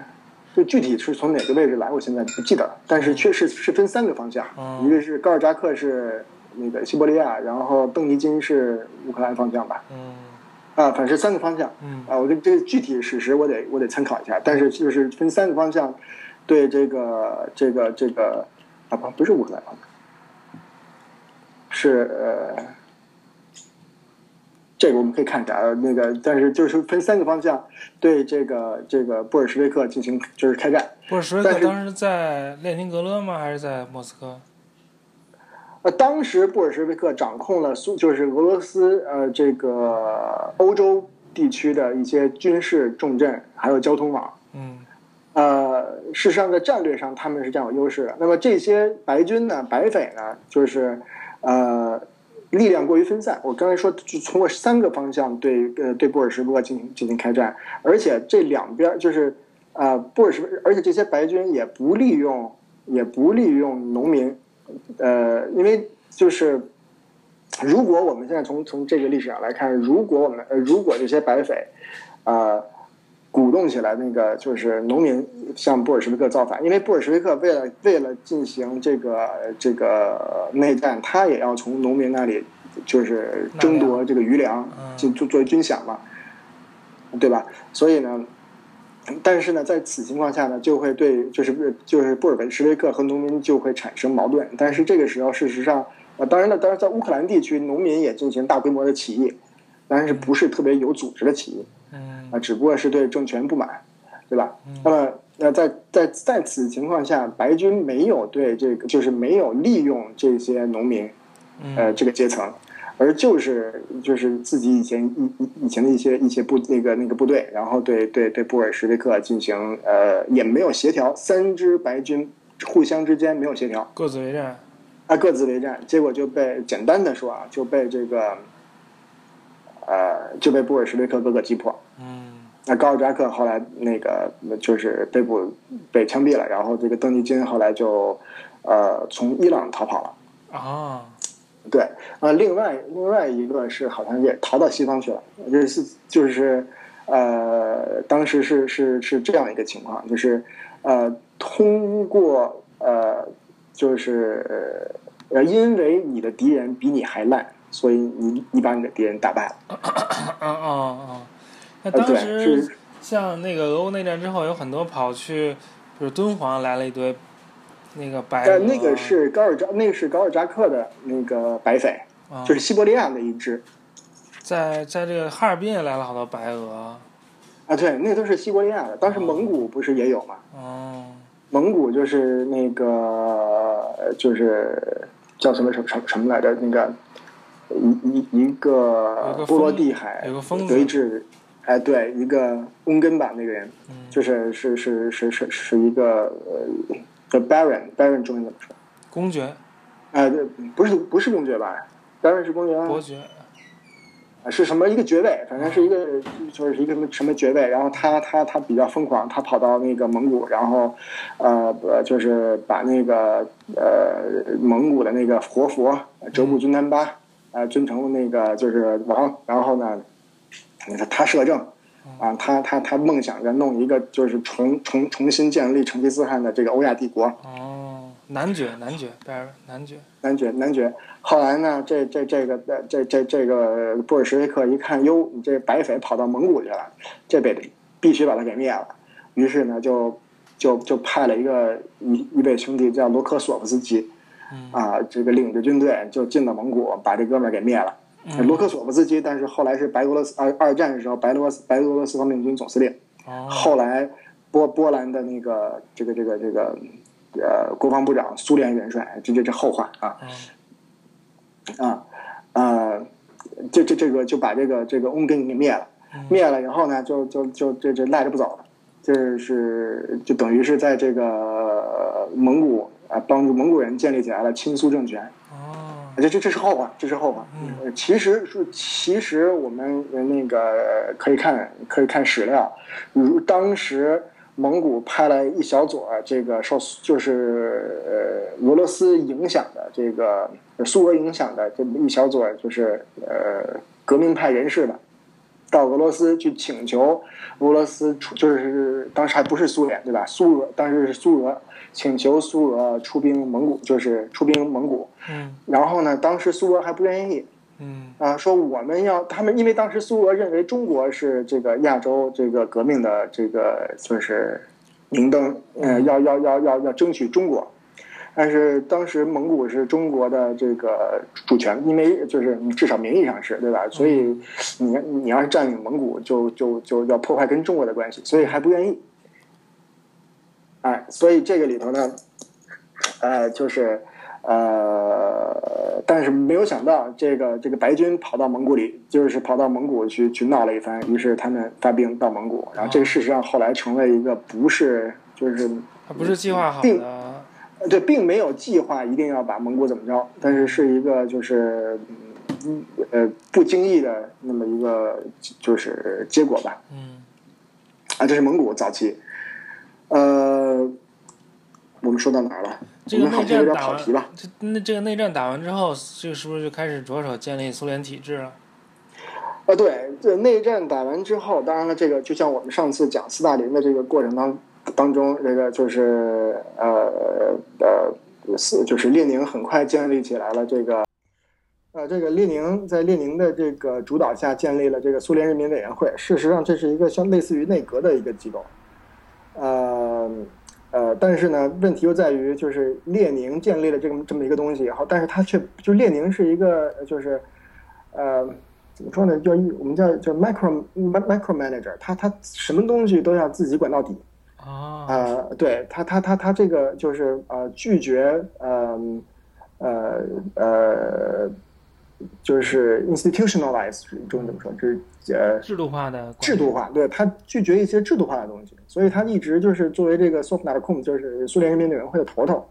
Speaker 2: 这具体是从哪个位置来，我现在不记得了。但是确实是分三个方向，
Speaker 1: 哦
Speaker 2: 一个是高尔扎克是那个西伯利亚，然后邓尼金是乌克兰方向吧？
Speaker 1: 嗯
Speaker 2: 啊，反正三个方向。
Speaker 1: 嗯
Speaker 2: 啊，我这这个具体史实我得我得参考一下，但是就是分三个方向，对这个这个这个啊不不是乌克兰方向，是呃，这个我们可以看一下呃那个，但是就是分三个方向对这个这个布尔什维克进行就是开战。
Speaker 1: 布尔什维克当时在列宁格勒吗？还是在莫斯科？
Speaker 2: 呃，当时布尔什维克掌控了苏，就是俄罗斯呃这个欧洲地区的一些军事重镇，还有交通网。
Speaker 1: 嗯
Speaker 2: 呃，事实上在战略上他们是占有优势的。那么这些白军呢、白匪呢，就是呃力量过于分散。我刚才说，就从过三个方向对呃对布尔什维克进行进行开战，而且这两边就是呃布尔什，而且这些白军也不利用也不利用农民，呃，因为就是如果我们现在从从这个历史上来看，如果我们如果这些白匪，呃。鼓动起来，那个就是农民向布尔什维克造反，因为布尔什维克为了为了进行这个这个内战，他也要从农民那里就是争夺这个余粮，
Speaker 1: 嗯
Speaker 2: 就作作为军饷嘛，对吧？所以呢，但是呢，在此情况下呢，就会对就是就是布尔什维克和农民就会产生矛盾。但是这个时候，事实上，呃，当然了，当然在乌克兰地区，农民也进行大规模的起义，但是不是特别有组织的起义。
Speaker 1: 嗯
Speaker 2: 啊，只不过是对政权不满，对吧？
Speaker 1: 嗯
Speaker 2: 那么，那在在在此情况下，白军没有对这个，就是没有利用这些农民，呃，
Speaker 1: 嗯
Speaker 2: 这个阶层，而就是就是自己以前以以以前的一些一些部那个那个部队，然后对对对布尔什维克进行呃，也没有协调，三支白军互相之间没有协调，
Speaker 1: 各自为战。
Speaker 2: 啊，各自为战，结果就被简单的说啊，就被这个呃，就被布尔什维克各个击破。
Speaker 1: 嗯
Speaker 2: 那高尔扎克后来那个就是被捕被枪毙了，然后这个邓丽君后来就呃从伊朗逃跑了。
Speaker 1: 啊，
Speaker 2: 对，啊，另外另外一个是好像也逃到西方去了，就是就是呃，当时是是是这样一个情况，就是呃，通过呃，就是呃，因为你的敌人比你还烂，所以你你把你的敌人打败了。
Speaker 1: 嗯嗯嗯。那当时
Speaker 2: 是
Speaker 1: 像那个俄乌内战之后，有很多跑去，就是敦煌来了一堆那个白但，
Speaker 2: 那个是高尔扎，那个是高尔扎克的那个白匪，
Speaker 1: 啊
Speaker 2: 就是西伯利亚的一支
Speaker 1: 在在这个哈尔滨也来了好多白俄。
Speaker 2: 啊，对，那都是西伯利亚的。当时蒙古不是也有吗？
Speaker 1: 哦，
Speaker 2: 蒙古就是那个呃就是叫什么什么什么什么来着？那个一一一个
Speaker 1: 个
Speaker 2: 波罗的海德意志，哎，对，一个翁根吧，那个人
Speaker 1: 嗯，
Speaker 2: 就是是是是是是一个呃叫 Baron，Baron 中文怎么说？
Speaker 1: 公爵、
Speaker 2: 哎，对，不是不是公爵吧？Baron 是公爵啊。
Speaker 1: 伯爵，
Speaker 2: 啊是什么一个爵位，反正是一个就是一个什么什么爵位，然后他他他比较疯狂，他跑到那个蒙古，然后呃呃就是把那个呃蒙古的那个活佛哲布军丹巴呃尊成那个就是王，然后呢，他他摄政。啊，他他他梦想着弄一个就是重重重新建立成吉思汗的这个欧亚帝国，
Speaker 1: 哦，男爵，男爵，白尔男爵，
Speaker 2: 男爵，男爵。后来呢，这这这个呃这这这个布尔什维克一看，哟，你这白匪跑到蒙古去了，这辈子必须把他给灭了。于是呢，就就就派了一个一一位兄弟叫罗科索夫斯基，
Speaker 1: 嗯
Speaker 2: 啊，这个领着军队就进了蒙古，把这哥们儿给灭了。
Speaker 1: 嗯
Speaker 2: 罗科索夫斯基，但是后来是白俄罗斯二二战的时候，白俄罗斯白俄罗斯方面军总司令。
Speaker 1: 哦，
Speaker 2: 后来波波兰的那个这个这个这个呃国防部长，苏联元帅，这这这后话啊
Speaker 1: 嗯
Speaker 2: 啊呃，这这这个就把这个这个翁根给灭了，灭了以后呢，就就就这这赖着不走了，就是就等于是在这个呃蒙古啊帮助蒙古人建立起来了亲苏政权。
Speaker 1: 哦，
Speaker 2: 这这这是后话，这是后话。
Speaker 1: 嗯
Speaker 2: 呃其实是其实我们呃那个呃可以看可以看史料，如当时蒙古派来一小撮儿这个受就是呃俄罗斯影响的这个苏俄影响的这么一小撮就是呃革命派人士吧，到俄罗斯去请求俄罗斯出，就是当时还不是苏联对吧？苏俄当时是苏俄请求苏俄出兵蒙古，就是出兵蒙古。
Speaker 1: 嗯
Speaker 2: 然后呢，当时苏俄还不愿意
Speaker 1: 嗯
Speaker 2: 啊，说我们要他们，因为当时苏俄认为中国是这个亚洲这个革命的这个就是明灯，呃，要要要要要争取中国。但是当时蒙古是中国的这个主权，因为就是你至少名义上是对吧？所以你你要是占领蒙古，就就就要破坏跟中国的关系，所以还不愿意。哎，所以这个里头呢，呃，就是呃，但是没有想到，这个这个白军跑到蒙古里，就是跑到蒙古去去闹了一番，于是他们发兵到蒙古，然后这个事实上后来成为一个不是就是
Speaker 1: 他不是计划好
Speaker 2: 并
Speaker 1: 的，
Speaker 2: 呃对，并没有计划一定要把蒙古怎么着，但是是一个就是嗯呃不经意的那么一个就是结果吧。
Speaker 1: 嗯
Speaker 2: 啊，这是蒙古早期。呃，我们说到哪儿了？
Speaker 1: 这个内战打完
Speaker 2: 点跑题吧。，
Speaker 1: 这那这个内战打完之后，这个是不是就开始着手建立苏联体制了？
Speaker 2: 啊，对，这内战打完之后，当然了，这个就像我们上次讲斯大林的这个过程当当中，这个就是呃呃，就是列宁很快建立起来了这个。呃，这个列宁在列宁的这个主导下建立了这个苏联人民委员会。事实上，这是一个像类似于内阁的一个机构。呃呃，但是呢，问题又在于，就是列宁建立了这么这么一个东西以后，但是他却就列宁是一个就是呃怎么说呢，叫一我们叫叫 micro micro manager，他他什么东西都要自己管到底。
Speaker 1: 啊，
Speaker 2: 呃，对他，他他他这个就是呃拒绝呃呃呃，就是 institutionalize 中文怎么说？就是呃
Speaker 1: 制度化的
Speaker 2: 制度化，对他拒绝一些制度化的东西，所以他一直就是作为这个 Sovnarkom，就是苏联人民委员会的头头。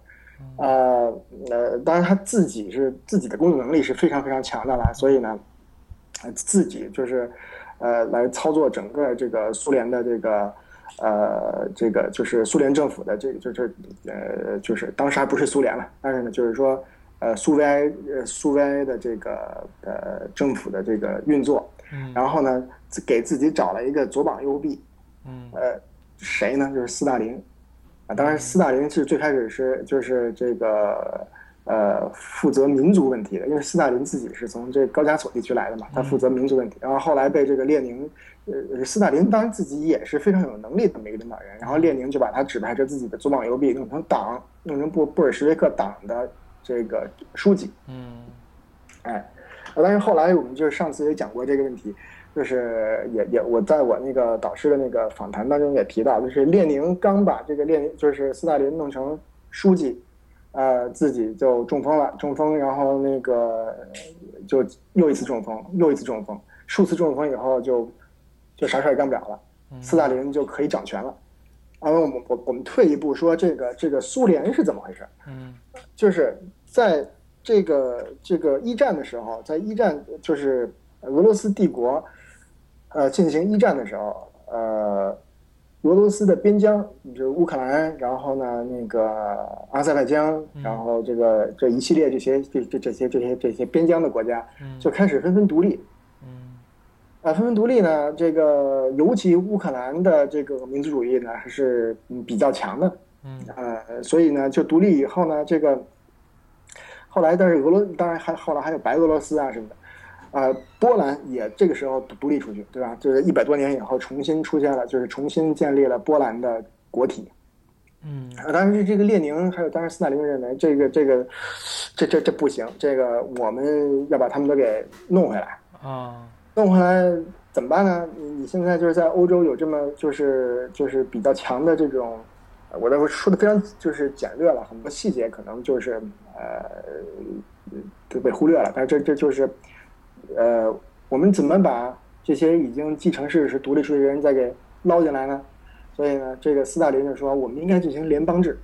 Speaker 2: 呃呃，当然他自己是自己的工作能力是非常非常强的了，所以呢，自己就是呃来操作整个这个苏联的这个呃这个就是苏联政府的这个就是呃就是当时还不是苏联了，但是呢就是说呃苏维埃呃苏维埃的这个呃政府的这个运作，然后呢给自己找了一个左膀右臂，
Speaker 1: 嗯
Speaker 2: 呃谁呢？就是斯大林。啊，当然，斯大林是最开始是就是这个呃负责民族问题的，因为斯大林自己是从这高加索地区来的嘛，他负责民族问题。然后后来被这个列宁，呃，斯大林当然自己也是非常有能力的一个领导人，然后列宁就把他指派着自己的左膀右臂，弄成党，弄成布布尔什维克党的这个书记。
Speaker 1: 嗯，
Speaker 2: 哎，但是后来我们就是上次也讲过这个问题。就是也也我在我那个导师的那个访谈当中也提到，就是列宁刚把这个列宁就是斯大林弄成书记，呃，自己就中风了，中风，然后那个就又一次中风，又一次中风，数次中风以后就就啥事儿也干不了了，斯大林就可以掌权了。然后，我们我我们退一步说，这个这个苏联是怎么回事？
Speaker 1: 嗯，
Speaker 2: 就是在这个这个一战的时候，在一战就是俄罗斯帝国。呃，进行一战的时候，呃，俄罗斯的边疆就是乌克兰，然后呢，那个阿塞拜疆，然后这个这一系列这些这这这些这些这些边疆的国家，就开始纷纷独立。
Speaker 1: 嗯，
Speaker 2: 啊，纷纷独立呢，这个尤其乌克兰的这个民族主义呢还是比较强的。
Speaker 1: 嗯，
Speaker 2: 呃，所以呢，就独立以后呢，这个后来但是俄罗当然还后来还有白俄罗斯啊什么的。呃，波兰也这个时候独立出去，对吧？就是一百多年以后重新出现了，就是重新建立了波兰的国体。
Speaker 1: 嗯，
Speaker 2: 当然，这个列宁还有当时斯大林认为这个这个这这这不行，这个我们要把他们都给弄回来
Speaker 1: 啊，
Speaker 2: 弄回来怎么办呢？你你现在就是在欧洲有这么就是就是比较强的这种，我待会说的非常就是简略了，很多细节可能就是呃都被忽略了，但是这这就是。呃，我们怎么把这些已经继承事实、独立出去的人再给捞进来呢？所以呢，这个斯大林就说，我们应该进行联邦制。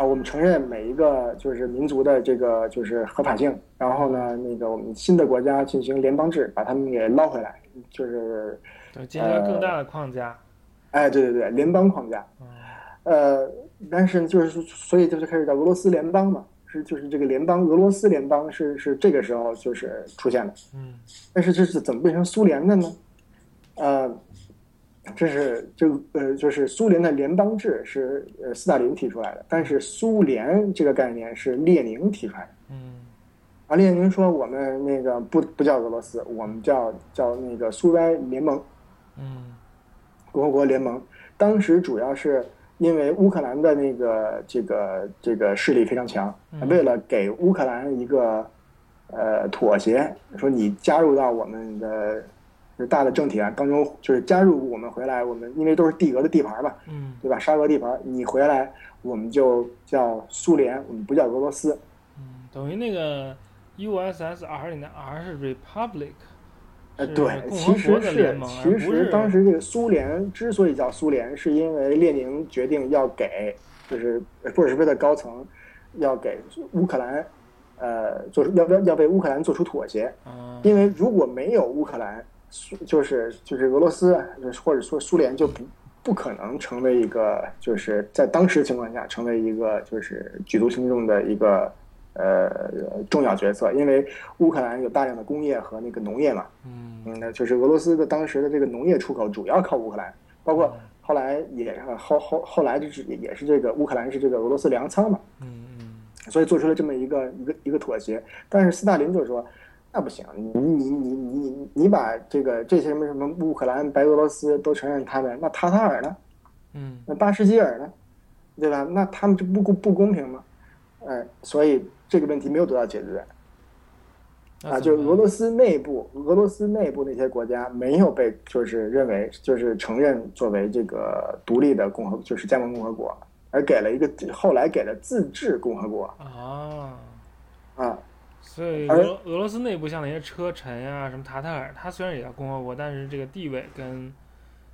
Speaker 1: 嗯，
Speaker 2: 啊，我们承认每一个就是民族的这个就是合法性，然后呢，那个我们新的国家进行联邦制，把他们给捞回来，就是
Speaker 1: 建立更大的框架。
Speaker 2: 哎，对对对，联邦框架。呃，但是就是所以就是开始叫俄罗斯联邦嘛。是，就是这个联邦，俄罗斯联邦是是这个时候就是出现的，
Speaker 1: 嗯，
Speaker 2: 但是这是怎么变成苏联的呢？呃，这是就呃就是苏联的联邦制是呃斯大林提出来的，但是苏联这个概念是列宁提出来的，
Speaker 1: 嗯，
Speaker 2: 啊，列宁说我们那个不不叫俄罗斯，我们叫叫那个苏维埃联盟，
Speaker 1: 嗯，
Speaker 2: 共和国联盟，当时主要是。因为乌克兰的那个这个这个势力非常强，为了给乌克兰一个呃妥协，说你加入到我们的大的政体啊当中，就是加入我们回来，我们因为都是帝俄的地盘嘛，
Speaker 1: 嗯，
Speaker 2: 对吧？沙俄地盘，你回来我们就叫苏联，我们不叫俄罗斯。
Speaker 1: 嗯，等于那个 USSR 里的 R 是 Republic。
Speaker 2: 呃，对，其实是其实当时这个苏联之所以叫苏联，是因为列宁决定要给，就是布尔什维克高层要给乌克兰，呃，做出要要要为乌克兰做出妥协，因为如果没有乌克兰，就是就是俄罗斯或者说苏联就不不可能成为一个就是在当时情况下成为一个就是举足轻重的一个。呃，重要角色，因为乌克兰有大量的工业和那个农业嘛，
Speaker 1: 嗯，
Speaker 2: 那就是俄罗斯的当时的这个农业出口主要靠乌克兰，包括后来也后后后来就是也是这个乌克兰是这个俄罗斯粮仓嘛，
Speaker 1: 嗯嗯，
Speaker 2: 所以做出了这么一个一个一个妥协，但是斯大林就说那不行，你你你你你把这个这些什么什么乌克兰、白俄罗斯都承认他们，那塔塔尔呢？
Speaker 1: 嗯，
Speaker 2: 那巴什基尔呢？对吧？那他们这不公不公平吗？哎，所以。这个问题没有得到解决，啊，就俄罗斯内部，俄罗斯内部那些国家没有被就是认为就是承认作为这个独立的共和，就是加盟共和国，而给了一个后来给了自治共和国
Speaker 1: 啊
Speaker 2: 啊，
Speaker 1: 所以俄俄罗斯内部像那些车臣呀，什么塔塔尔，它虽然也叫共和国，但是这个地位跟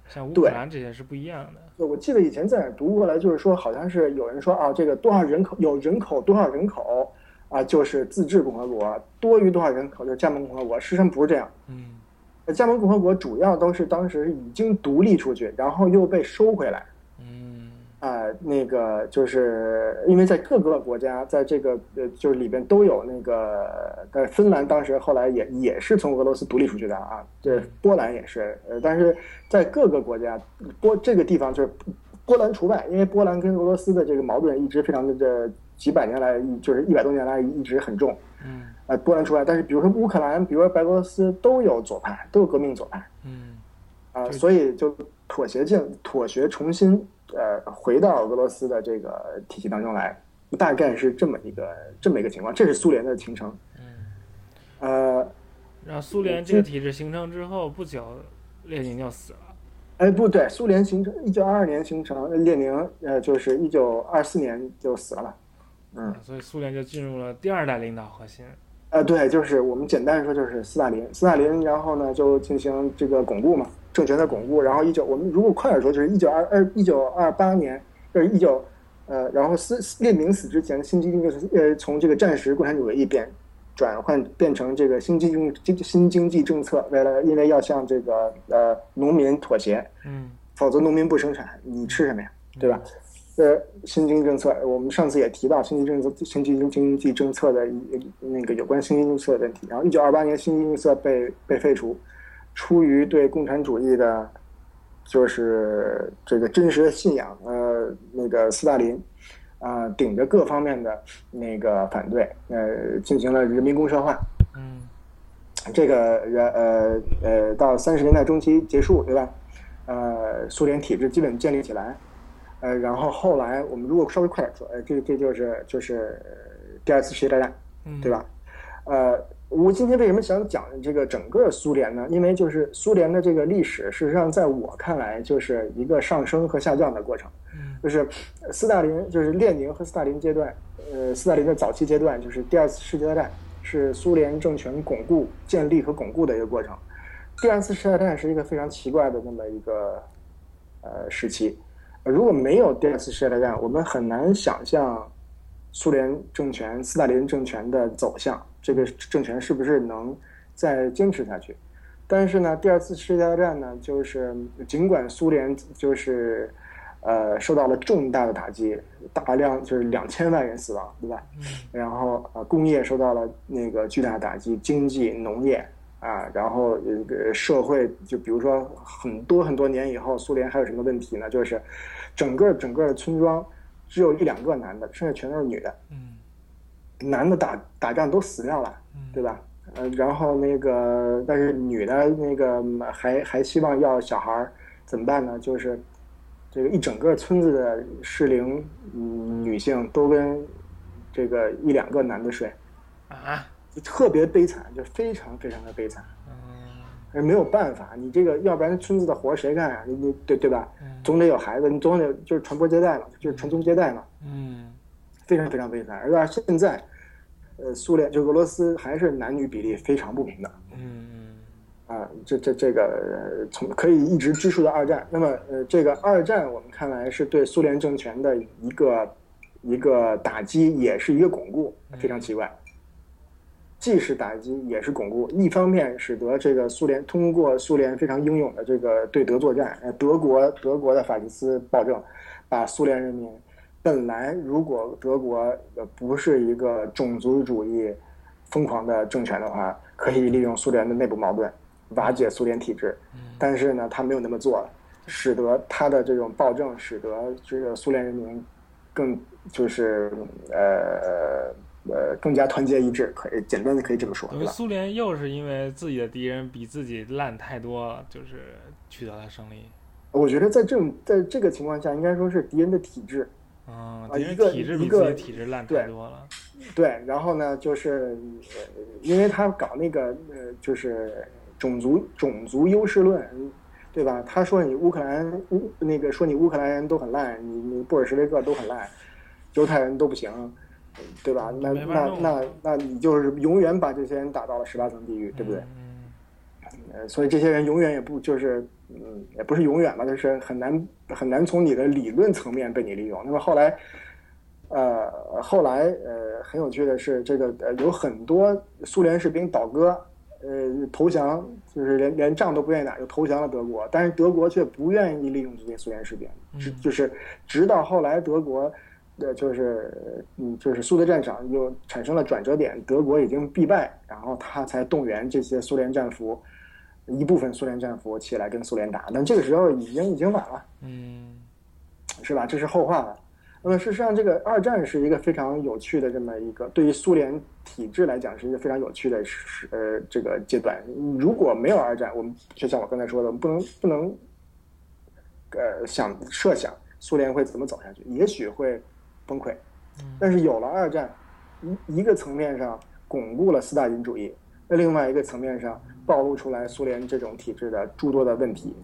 Speaker 1: 像乌克兰这些是不一样的。
Speaker 2: 我记得以前在哪读过来，就是说好像是有人说啊，这个多少人口有人口多少人口。啊就是自治共和国，多于多少人口就是加盟共和国。实际上不是这样，
Speaker 1: 嗯
Speaker 2: 呃加盟共和国主要都是当时已经独立出去，然后又被收回来。
Speaker 1: 嗯
Speaker 2: 啊、那个就是因为在各个国家，在这个呃，就是里边都有那个，呃，芬兰当时后来也也是从俄罗斯独立出去的啊，这，波兰也是，呃，但是在各个国家，波这个地方就是波兰除外，因为波兰跟俄罗斯的这个矛盾一直非常的这几百年来，就是一百多年来一直很重，
Speaker 1: 嗯
Speaker 2: 呃，波兰除外，但是比如说乌克兰，比如说白俄罗斯都有左派，都有革命左派，
Speaker 1: 嗯
Speaker 2: 啊、
Speaker 1: 对
Speaker 2: 所以就妥协进妥协重新呃回到俄罗斯的这个体系当中来，大概是这么一个这么一个情况，这是苏联的形成。
Speaker 1: 嗯。
Speaker 2: 呃，
Speaker 1: 然后苏联这个体制形成之后不久，列宁就死了。
Speaker 2: 哎，不对，苏联形成一九二二年形成，列宁呃就是一九二四年就死了。嗯，
Speaker 1: 所以苏联就进入了第二代领导核心。
Speaker 2: 呃，对，就是我们简单说就是斯大林，斯大林，然后呢就进行这个巩固嘛，政权的巩固。然后一九，我们如果快点说，就是一九二二一九二八年，就是一九呃，然后斯列宁死之前，新经济就是呃从这个战时共产主义变转换变成这个新经济经新经济政策，为了因为要向这个呃农民妥协，
Speaker 1: 嗯
Speaker 2: 否则农民不生产，你吃什么呀？对吧？呃，新经济政策，我们上次也提到新经济政策、新经济经济政策的一那个有关新经济政策的问题。然后，一九二八年新经济政策被被废除，出于对共产主义的，就是这个真实的信仰，呃，那个斯大林，啊、顶着各方面的那个反对，呃，进行了人民公社化。
Speaker 1: 嗯
Speaker 2: 这个人呃呃，到三十年代中期结束，对吧？呃，苏联体制基本建立起来，呃，然后后来我们如果稍微快点说，呃，这这就是就是呃第二次世界大战，
Speaker 1: 嗯，
Speaker 2: 对吧？呃，我今天为什么想讲这个整个苏联呢？因为就是苏联的这个历史，事实上在我看来就是一个上升和下降的过程。
Speaker 1: 嗯
Speaker 2: 就是斯大林，就是列宁和斯大林阶段，呃，斯大林的早期阶段就是第二次世界大战，是苏联政权巩固、建立和巩固的一个过程。第二次世界大战是一个非常奇怪的那么一个呃时期。呃如果没有第二次世界大战，我们很难想象苏联政权、斯大林政权的走向，这个政权是不是能再坚持下去？但是呢，第二次世界大战呢，就是尽管苏联就是呃受到了重大的打击，大量就是两千万人死亡，对吧？
Speaker 1: 嗯
Speaker 2: 然后呃工业受到了那个巨大打击，经济、农业啊，然后这个社会就比如说很多很多年以后，苏联还有什么问题呢？就是整个整个的村庄只有一两个男的，剩下全都是女的，
Speaker 1: 嗯
Speaker 2: 男的打打仗都死掉了，对吧？呃，然后那个，但是女的那个嗯还还希望要小孩儿，怎么办呢？就是这个一整个村子的适龄嗯女性都跟这个一两个男的睡，
Speaker 1: 啊
Speaker 2: 就特别悲惨，就非常非常的悲惨。
Speaker 1: 嗯
Speaker 2: 没有办法，你这个要不然村子的活谁干啊？你你对对吧？
Speaker 1: 嗯
Speaker 2: 总得有孩子，你总得就是传播接代嘛，就是传宗接代嘛。
Speaker 1: 嗯
Speaker 2: 非常非常悲惨。而到现在，呃，苏联就俄罗斯还是男女比例非常不平等
Speaker 1: 嗯
Speaker 2: 啊、这这这个呃从可以一直追溯到二战。那么呃，这个二战我们看来是对苏联政权的一个一个打击，也是一个巩固，非常奇怪。既是打击，也是巩固。一方面，使得这个苏联通过苏联非常英勇的这个对德作战，呃，德国德国的法西斯暴政，把苏联人民本来如果德国呃不是一个种族主义疯狂的政权的话，可以利用苏联的内部矛盾瓦解苏联体制。但是呢，他没有那么做，使得他的这种暴政，使得这个苏联人民更就是呃呃更加团结一致，可以简单的可以这么说，
Speaker 1: 等于
Speaker 2: 对吧？
Speaker 1: 苏联又是因为自己的敌人比自己烂太多了，就是取得了胜利。
Speaker 2: 我觉得在这种在这个情况下，应该说是敌人的体制，
Speaker 1: 嗯，
Speaker 2: 啊一个
Speaker 1: 体制比
Speaker 2: 一个
Speaker 1: 自己体制烂太多了。
Speaker 2: 对，然后呢，就是呃，因为他搞那个呃，就是种族种族优势论，对吧？他说你乌克兰乌那个说你乌克兰人都很烂，你你布尔什维克都很烂，犹太人都不行，对吧？那那那那你就是永远把这些人打到了十八层地狱，对不对？
Speaker 1: 嗯
Speaker 2: 呃，所以这些人永远也不就是，嗯，也不是永远吧，就是很难很难从你的理论层面被你利用。那么后来，呃，后来呃很有趣的是，这个呃有很多苏联士兵倒戈，呃投降，就是连连仗都不愿意打就投降了德国，但是德国却不愿意利用这些苏联士兵，直就是直到后来德国。呃，就是嗯，就是苏德战场又产生了转折点，德国已经必败，然后他才动员这些苏联战俘，一部分苏联战俘起来跟苏联打，但这个时候已经已经晚了，
Speaker 1: 嗯，
Speaker 2: 是吧？这是后话了。那么事实上，这个二战是一个非常有趣的这么一个，对于苏联体制来讲是一个非常有趣的是呃这个阶段。如果没有二战，我们就像我刚才说的，我们不能不能，呃，想设想苏联会怎么走下去，也许会。崩溃，但是有了二战，一一个层面上巩固了斯大林主义，那另外一个层面上暴露出来苏联这种体制的诸多的问题。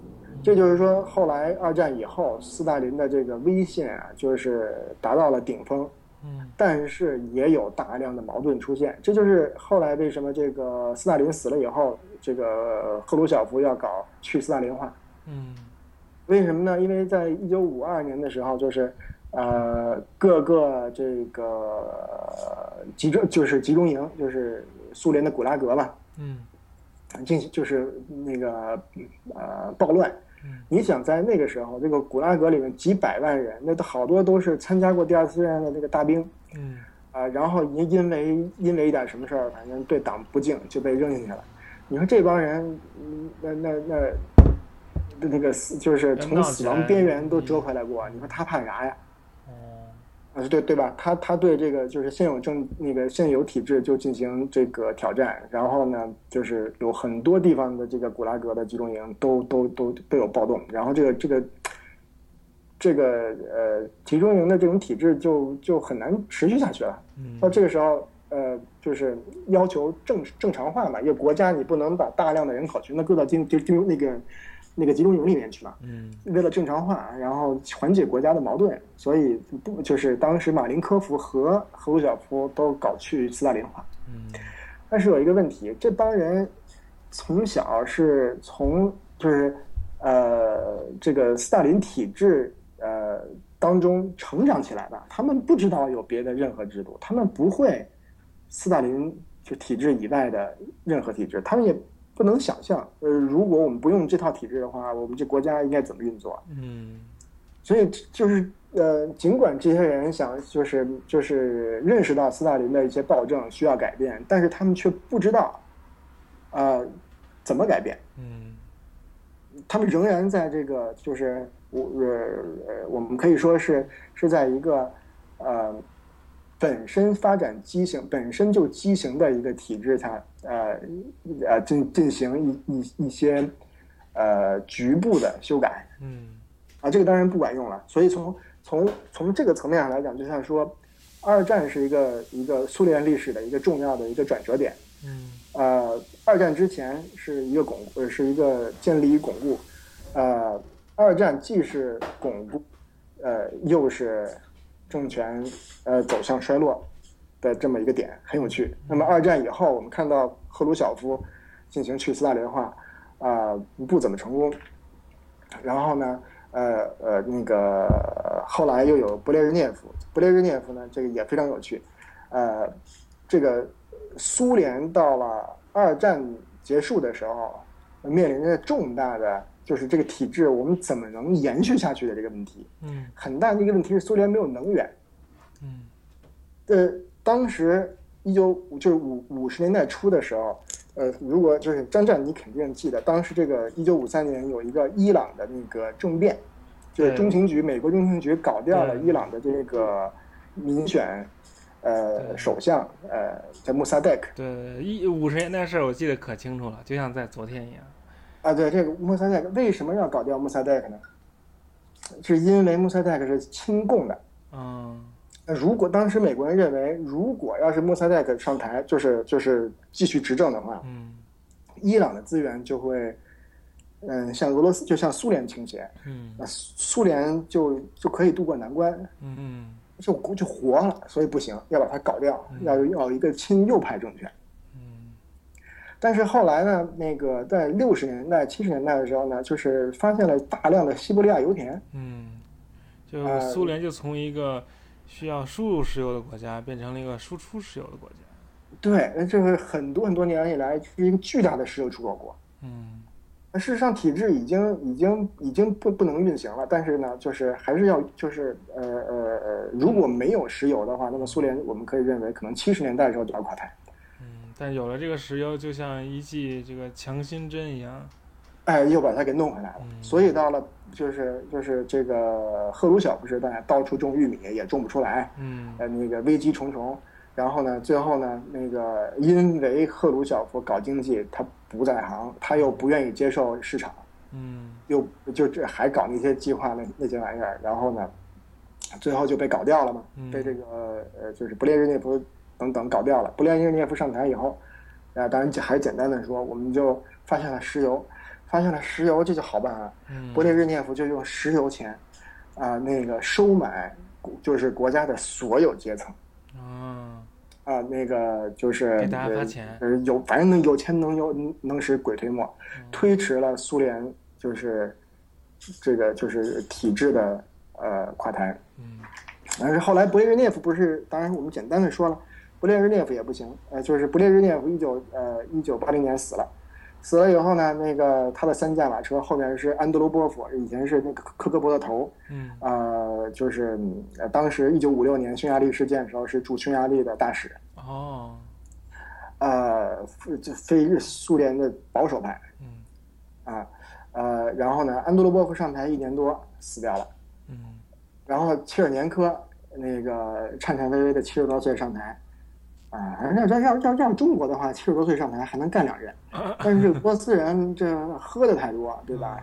Speaker 2: 这就是说，后来二战以后，斯大林的这个威信啊，就是达到了顶峰。
Speaker 1: 嗯，
Speaker 2: 但是也有大量的矛盾出现。这就是后来为什么这个斯大林死了以后，这个赫鲁晓夫要搞去斯大林化。
Speaker 1: 嗯，
Speaker 2: 为什么呢？因为在一九五二年的时候，就是。呃，各个这个集中就是集中营，就是苏联的古拉格嘛，
Speaker 1: 嗯，
Speaker 2: 进行就是那个呃暴乱。
Speaker 1: 嗯，
Speaker 2: 你想在那个时候，这个古拉格里面几百万人，那都好多都是参加过第二次战的那个大兵。
Speaker 1: 嗯，
Speaker 2: 啊，然后因因为因为一点什么事儿，反正对党不敬，就被扔进去了。你说这帮人，那那那那个死就是从死亡边缘都折回来过，你说他怕啥呀？啊，对对吧？他他对这个就是现有政那个现有体制就进行这个挑战，然后呢，就是有很多地方的这个古拉格的集中营都都都都有暴动，然后这个这个这个呃集中营的这种体制就就很难持续下去了。到这个时候，呃，就是要求正正常化嘛，因为国家你不能把大量的人口全都搁到进就进入那个。那个集中营里面去了，
Speaker 1: 嗯，
Speaker 2: 为了正常化，然后缓解国家的矛盾，所以不就是当时马林科夫和赫鲁晓夫都搞去斯大林化，
Speaker 1: 嗯，
Speaker 2: 但是有一个问题，这帮人从小是从就是呃这个斯大林体制呃当中成长起来的，他们不知道有别的任何制度，他们不会斯大林就体制以外的任何体制，他们也。不能想象，呃，如果我们不用这套体制的话，我们这国家应该怎么运作？
Speaker 1: 嗯，
Speaker 2: 所以就是呃，尽管这些人想就是就是认识到斯大林的一些暴政需要改变，但是他们却不知道啊怎么改变。
Speaker 1: 嗯，
Speaker 2: 他们仍然在这个就是我呃我们可以说是是在一个呃。本身发展畸形，本身就畸形的一个体制下，呃，呃，进进行一一一些，呃，局部的修改，
Speaker 1: 嗯，
Speaker 2: 啊，这个当然不管用了。所以从从从这个层面上来讲，就像说，二战是一个一个苏联历史的一个重要的一个转折点，
Speaker 1: 嗯，
Speaker 2: 呃，二战之前是一个巩呃是一个建立与巩固，呃，二战既是巩固，呃，又是。政权呃走向衰落的这么一个点很有趣。那么二战以后，我们看到赫鲁晓夫进行去斯大林化啊不怎么成功。然后呢，呃呃那个后来又有勃列日涅夫，勃列日涅夫呢这个也非常有趣。呃，这个苏联到了二战结束的时候，面临着重大的。就是这个体制，我们怎么能延续下去的这个问题。
Speaker 1: 嗯，
Speaker 2: 很大的一个问题是苏联没有能源。
Speaker 1: 嗯，
Speaker 2: 呃，当时一九就是五五十年代初的时候，呃，如果就是张战，你肯定记得，当时这个一九五三年有一个伊朗的那个政变，就是中情局美国中情局搞掉了伊朗的这个民选呃首相，呃叫穆萨德克。
Speaker 1: 对，一五十年代事儿我记得可清楚了，就像在昨天一样。
Speaker 2: 啊，对这个穆萨代克为什么要搞掉穆萨代克呢？是因为穆萨代克是亲共的。
Speaker 1: 嗯。
Speaker 2: 如果当时美国人认为，如果要是穆萨代克上台，就是就是继续执政的话，
Speaker 1: 嗯，
Speaker 2: 伊朗的资源就会，嗯，向俄罗斯，就向苏联倾斜。
Speaker 1: 嗯。
Speaker 2: 那苏联就就可以渡过难关。
Speaker 1: 嗯嗯。
Speaker 2: 就就活了，所以不行，要把它搞掉，要要一个亲右派政权。但是后来呢，那个在六十年代、七十年代的时候呢，就是发现了大量的西伯利亚油田。
Speaker 1: 嗯，就苏联就从一个需要输入石油的国家变成了一个输出石油的国家。
Speaker 2: 对，那这个很多很多年以来是一个巨大的石油出口国。
Speaker 1: 嗯
Speaker 2: 那事实上，体制已经已经已经不不能运行了，但是呢，就是还是要就是呃呃呃，如果没有石油的话，那么苏联我们可以认为可能七十年代的时候就要垮台。
Speaker 1: 嗯，但有了这个石油，就像一剂这个强心针一样。
Speaker 2: 哎，又把它给弄回来了。
Speaker 1: 嗯
Speaker 2: 所以到了就是就是这个赫鲁晓夫时代，到处种玉米也种不出来，
Speaker 1: 嗯
Speaker 2: 呃，那个危机重重。然后呢，最后呢，那个因为赫鲁晓夫搞经济，他不在行，他又不愿意接受市场，
Speaker 1: 嗯
Speaker 2: 又就这还搞那些计划那那些玩意儿，然后呢，最后就被搞掉了嘛，
Speaker 1: 嗯
Speaker 2: 被这个呃就是勃列日涅夫等等搞掉了。布列日涅夫上台以后，啊，当然还简单的说，我们就发现了石油，发现了石油，这就好办啊。
Speaker 1: 嗯
Speaker 2: 勃列日涅夫就用石油钱，啊、那个收买就是国家的所有阶层
Speaker 1: 啊
Speaker 2: 啊、那个就是
Speaker 1: 给大家发钱
Speaker 2: 呃，有反正能有钱能有能使鬼推磨，推迟了苏联就是这个就是体制的呃垮台。
Speaker 1: 嗯
Speaker 2: 但是后来勃列日涅夫不是，当然我们简单的说了，勃列日涅夫也不行，呃，就是勃列日涅夫一九呃一九八零年死了，死了以后呢，那个他的三驾马车后面是安德罗波夫，以前是那个科科波的头，
Speaker 1: 嗯。
Speaker 2: 呃，就是当时一九五六年匈牙利事件的时候是驻匈牙利的大使，
Speaker 1: 哦。
Speaker 2: 呃，非这非日苏联的保守派
Speaker 1: 嗯。
Speaker 2: 啊，呃，然后呢，安德罗波夫上台一年多死掉了。
Speaker 1: 嗯。
Speaker 2: 然后切尔年科那个颤颤巍巍的七十多岁上台，啊，要要要要要中国的话，七十多岁上台还能干两任，但是这俄罗斯人这喝的太多，对吧？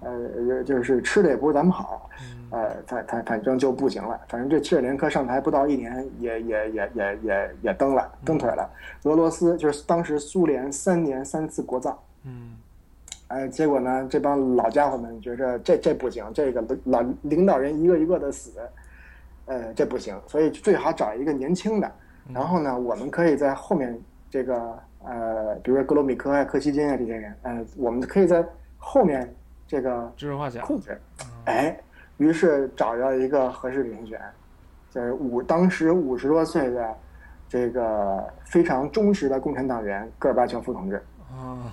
Speaker 2: 呃，就是吃的也不是咱们好，
Speaker 1: 嗯
Speaker 2: 呃，反反反正就不行了。反正这切尔年科上台不到一年，也也也也也也蹬了，蹬腿了。俄罗斯就是当时苏联三年三次国葬，
Speaker 1: 嗯
Speaker 2: 哎，结果呢，这帮老家伙们觉着这这不行，这个老领导人一个一个的死，呃，这不行，所以最好找一个年轻的。然后呢，我们可以在后面这个呃，比如说格罗米科啊、柯西金啊这些人，呃，我们可以在后面这个
Speaker 1: 指手画脚。
Speaker 2: 控制。哎，于是找到一个合适的人选，就是五当时五十多岁的这个非常忠实的共产党员戈尔巴乔夫同志。
Speaker 1: 啊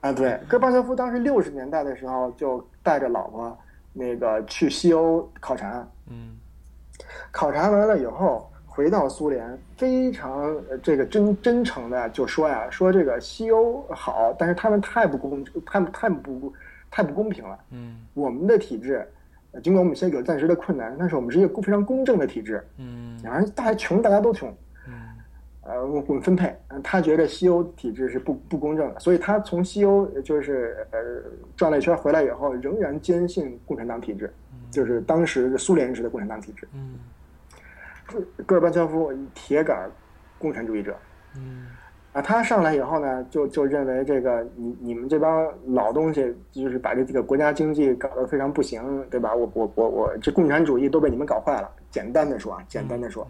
Speaker 2: 啊，对，戈尔巴乔夫当时六十年代的时候就带着老婆那个去西欧考察，
Speaker 1: 嗯
Speaker 2: 考察完了以后回到苏联，非常呃这个真真诚的就说呀，说这个西欧好，但是他们太不公，太太不太不公平了。
Speaker 1: 嗯
Speaker 2: 我们的体制，呃尽管我们现在有暂时的困难，但是我们是一个非常公正的体制。
Speaker 1: 嗯
Speaker 2: 然后大家穷，大家都穷，
Speaker 1: 嗯
Speaker 2: 呃，我我们分配，嗯他觉得西欧体制是不不公正的，所以他从西欧呃就是呃转了一圈回来以后，仍然坚信共产党体制，就是当时苏联时的共产党体制。
Speaker 1: 嗯
Speaker 2: 戈尔巴乔夫铁杆共产主义者
Speaker 1: 嗯
Speaker 2: 啊，他上来以后呢，就就认为这个你你们这帮老东西，就是把这这个国家经济搞得非常不行，对吧？我我我我这共产主义都被你们搞坏了。简单的说啊，简单的说，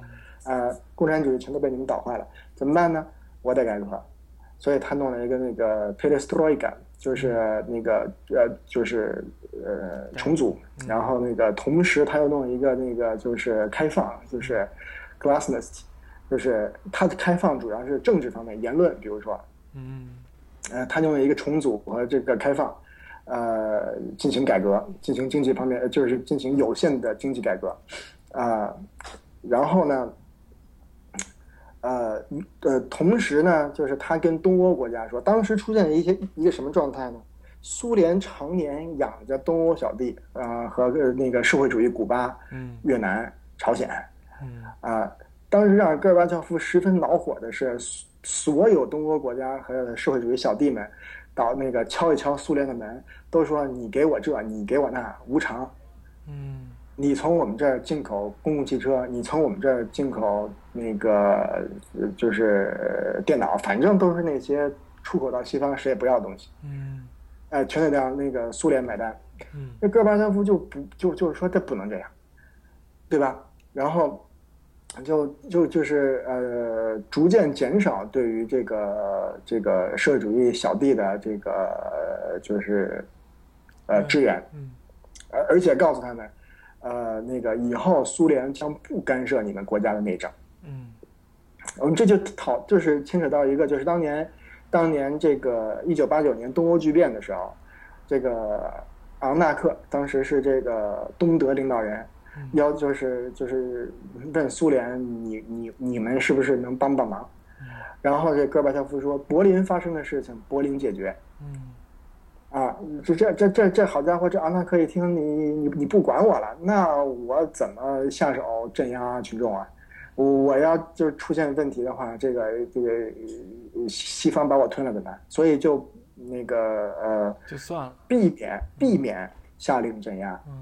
Speaker 2: 呃，共产主义全都被你们搞坏了，怎么办呢？我得改革，所以他弄了一个那个 perestroika，就是那个呃，就是呃重组，然后那个同时他又弄一个那个就是开放，就是 glassnest，就是他的开放主要是政治方面言论，比如说，
Speaker 1: 嗯。
Speaker 2: 呃，他用了一个重组和这个开放，呃，进行改革，进行经济方面，呃就是进行有限的经济改革，啊、然后呢，呃呃，同时呢，就是他跟东欧国家说，当时出现了一些一个什么状态呢？苏联常年养着东欧小弟，啊、和呃那个社会主义古巴、
Speaker 1: 嗯
Speaker 2: 越南、朝鲜，
Speaker 1: 嗯
Speaker 2: 啊，当时让戈尔巴乔夫十分恼火的是，所所有东欧国家和社会主义小弟们，到那个敲一敲苏联的门，都说你给我这，你给我那，无偿。
Speaker 1: 嗯
Speaker 2: 你从我们这儿进口公共汽车，你从我们这儿进口那个呃就是呃电脑，反正都是那些出口到西方谁也不要的东西，
Speaker 1: 嗯
Speaker 2: 哎，全得让那个苏联买单。
Speaker 1: 嗯
Speaker 2: 那戈尔巴乔夫就不就就是说这不能这样，对吧？然后就就就是呃，逐渐减少对于这个这个社会主义小弟的这个呃就是呃支援，
Speaker 1: 嗯
Speaker 2: 而而且告诉他们，呃，那个以后苏联将不干涉你们国家的内政。
Speaker 1: 嗯
Speaker 2: 我们这就讨就是牵扯到一个，就是当年，当年这个一九八九年东欧剧变的时候，这个昂纳克当时是这个东德领导人，要就是就是问苏联，你你你们是不是能帮帮忙？然后这戈尔巴乔夫说，柏林发生的事情，柏林解决。
Speaker 1: 嗯
Speaker 2: 啊，这这这这这好家伙，这昂纳克一听你你你不管我了，那我怎么下手镇压群众啊？我要就是出现问题的话，这个这个呃西方把我吞了怎么办？所以就那个呃
Speaker 1: 就算了。
Speaker 2: 避免避免下令镇压，
Speaker 1: 嗯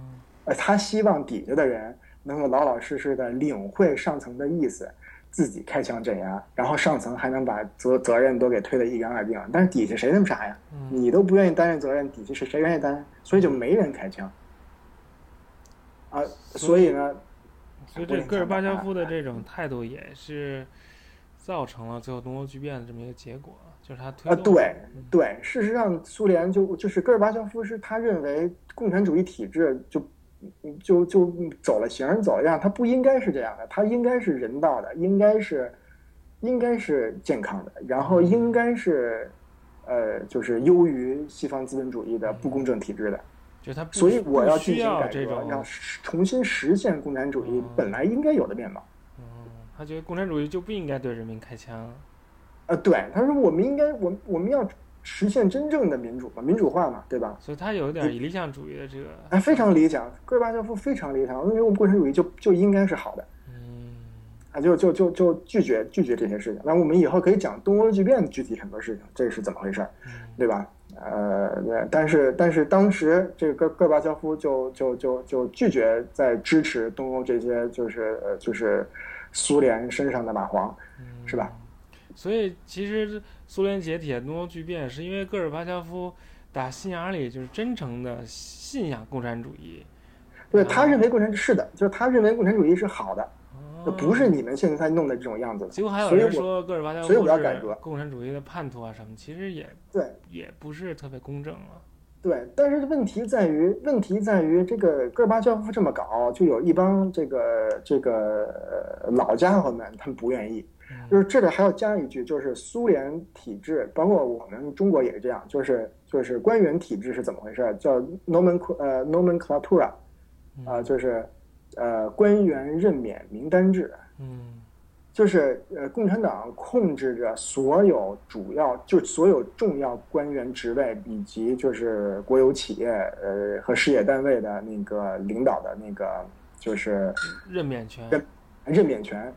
Speaker 2: 呃，他希望底下的人能够老老实实的领会上层的意思，自己开枪镇压，然后上层还能把责责任都给推得一干二净。但是底下谁那么傻呀？
Speaker 1: 嗯
Speaker 2: 你都不愿意担任责任，底下是谁愿意担？所以就没人开枪。啊，所以呢，
Speaker 1: 所以这戈尔巴乔夫的这种态度也是造成了最后东欧剧变的这么一个结果，就是他推
Speaker 2: 啊，对对，事实上，苏联就就是戈尔巴乔夫是他认为共产主义体制就就就走了形儿走样，它不应该是这样的，它应该是人道的，应该是应该是健康的，然后应该是呃就是优于西方资本主义的不公正体制的。
Speaker 1: 就他不
Speaker 2: 所以我要进行改革，
Speaker 1: 要
Speaker 2: 重新实现共产主义本来应该有的面貌。
Speaker 1: 嗯，他觉得共产主义就不应该对人民开枪。
Speaker 2: 呃，对，他说我们应该，我我们要实现真正的民主嘛，民主化嘛，对吧？
Speaker 1: 所以他有点理想主义的这个，
Speaker 2: 哎，非常理想，戈尔巴乔夫非常理想，因为我们共产主义就就应该是好的
Speaker 1: 嗯
Speaker 2: 啊，就就就就拒绝拒绝这些事情。那我们以后可以讲东欧剧变具体很多事情，这个是怎么回事儿，
Speaker 1: 嗯
Speaker 2: 对吧？呃，对，但是但是当时这个戈戈尔巴乔夫就就就就拒绝在支持东欧这些就是呃就是苏联身上的蚂蟥，是吧？
Speaker 1: 所以其实苏联解体、东欧巨变，是因为戈尔巴乔夫打心眼里就是真诚的信仰共产主义，
Speaker 2: 对他认为共产是的，就是他认为共产主义是好的，
Speaker 1: 哦
Speaker 2: 不是你们现在弄的这种样子的。
Speaker 1: 结果还有人说戈尔巴乔
Speaker 2: 所以我
Speaker 1: 夫
Speaker 2: 要改革
Speaker 1: 是共产主义的叛徒啊什么，其实也
Speaker 2: 对
Speaker 1: 也不是特别公正啊。
Speaker 2: 对，但是问题在于，问题在于这个戈尔巴乔夫这么搞，就有一帮这个这个呃老家伙们，他们不愿意。就是这里还要加一句，就是苏联体制，包括我们中国也是这样，就是就是官员体制是怎么回事？叫 nomen 呃 nomenclatura，啊、就是呃官员任免名单制。
Speaker 1: 嗯
Speaker 2: 就是呃，共产党控制着所有主要，就所有重要官员职位，以及就是国有企业呃和事业单位的那个领导的那个就是
Speaker 1: 任免权，
Speaker 2: 任任免权，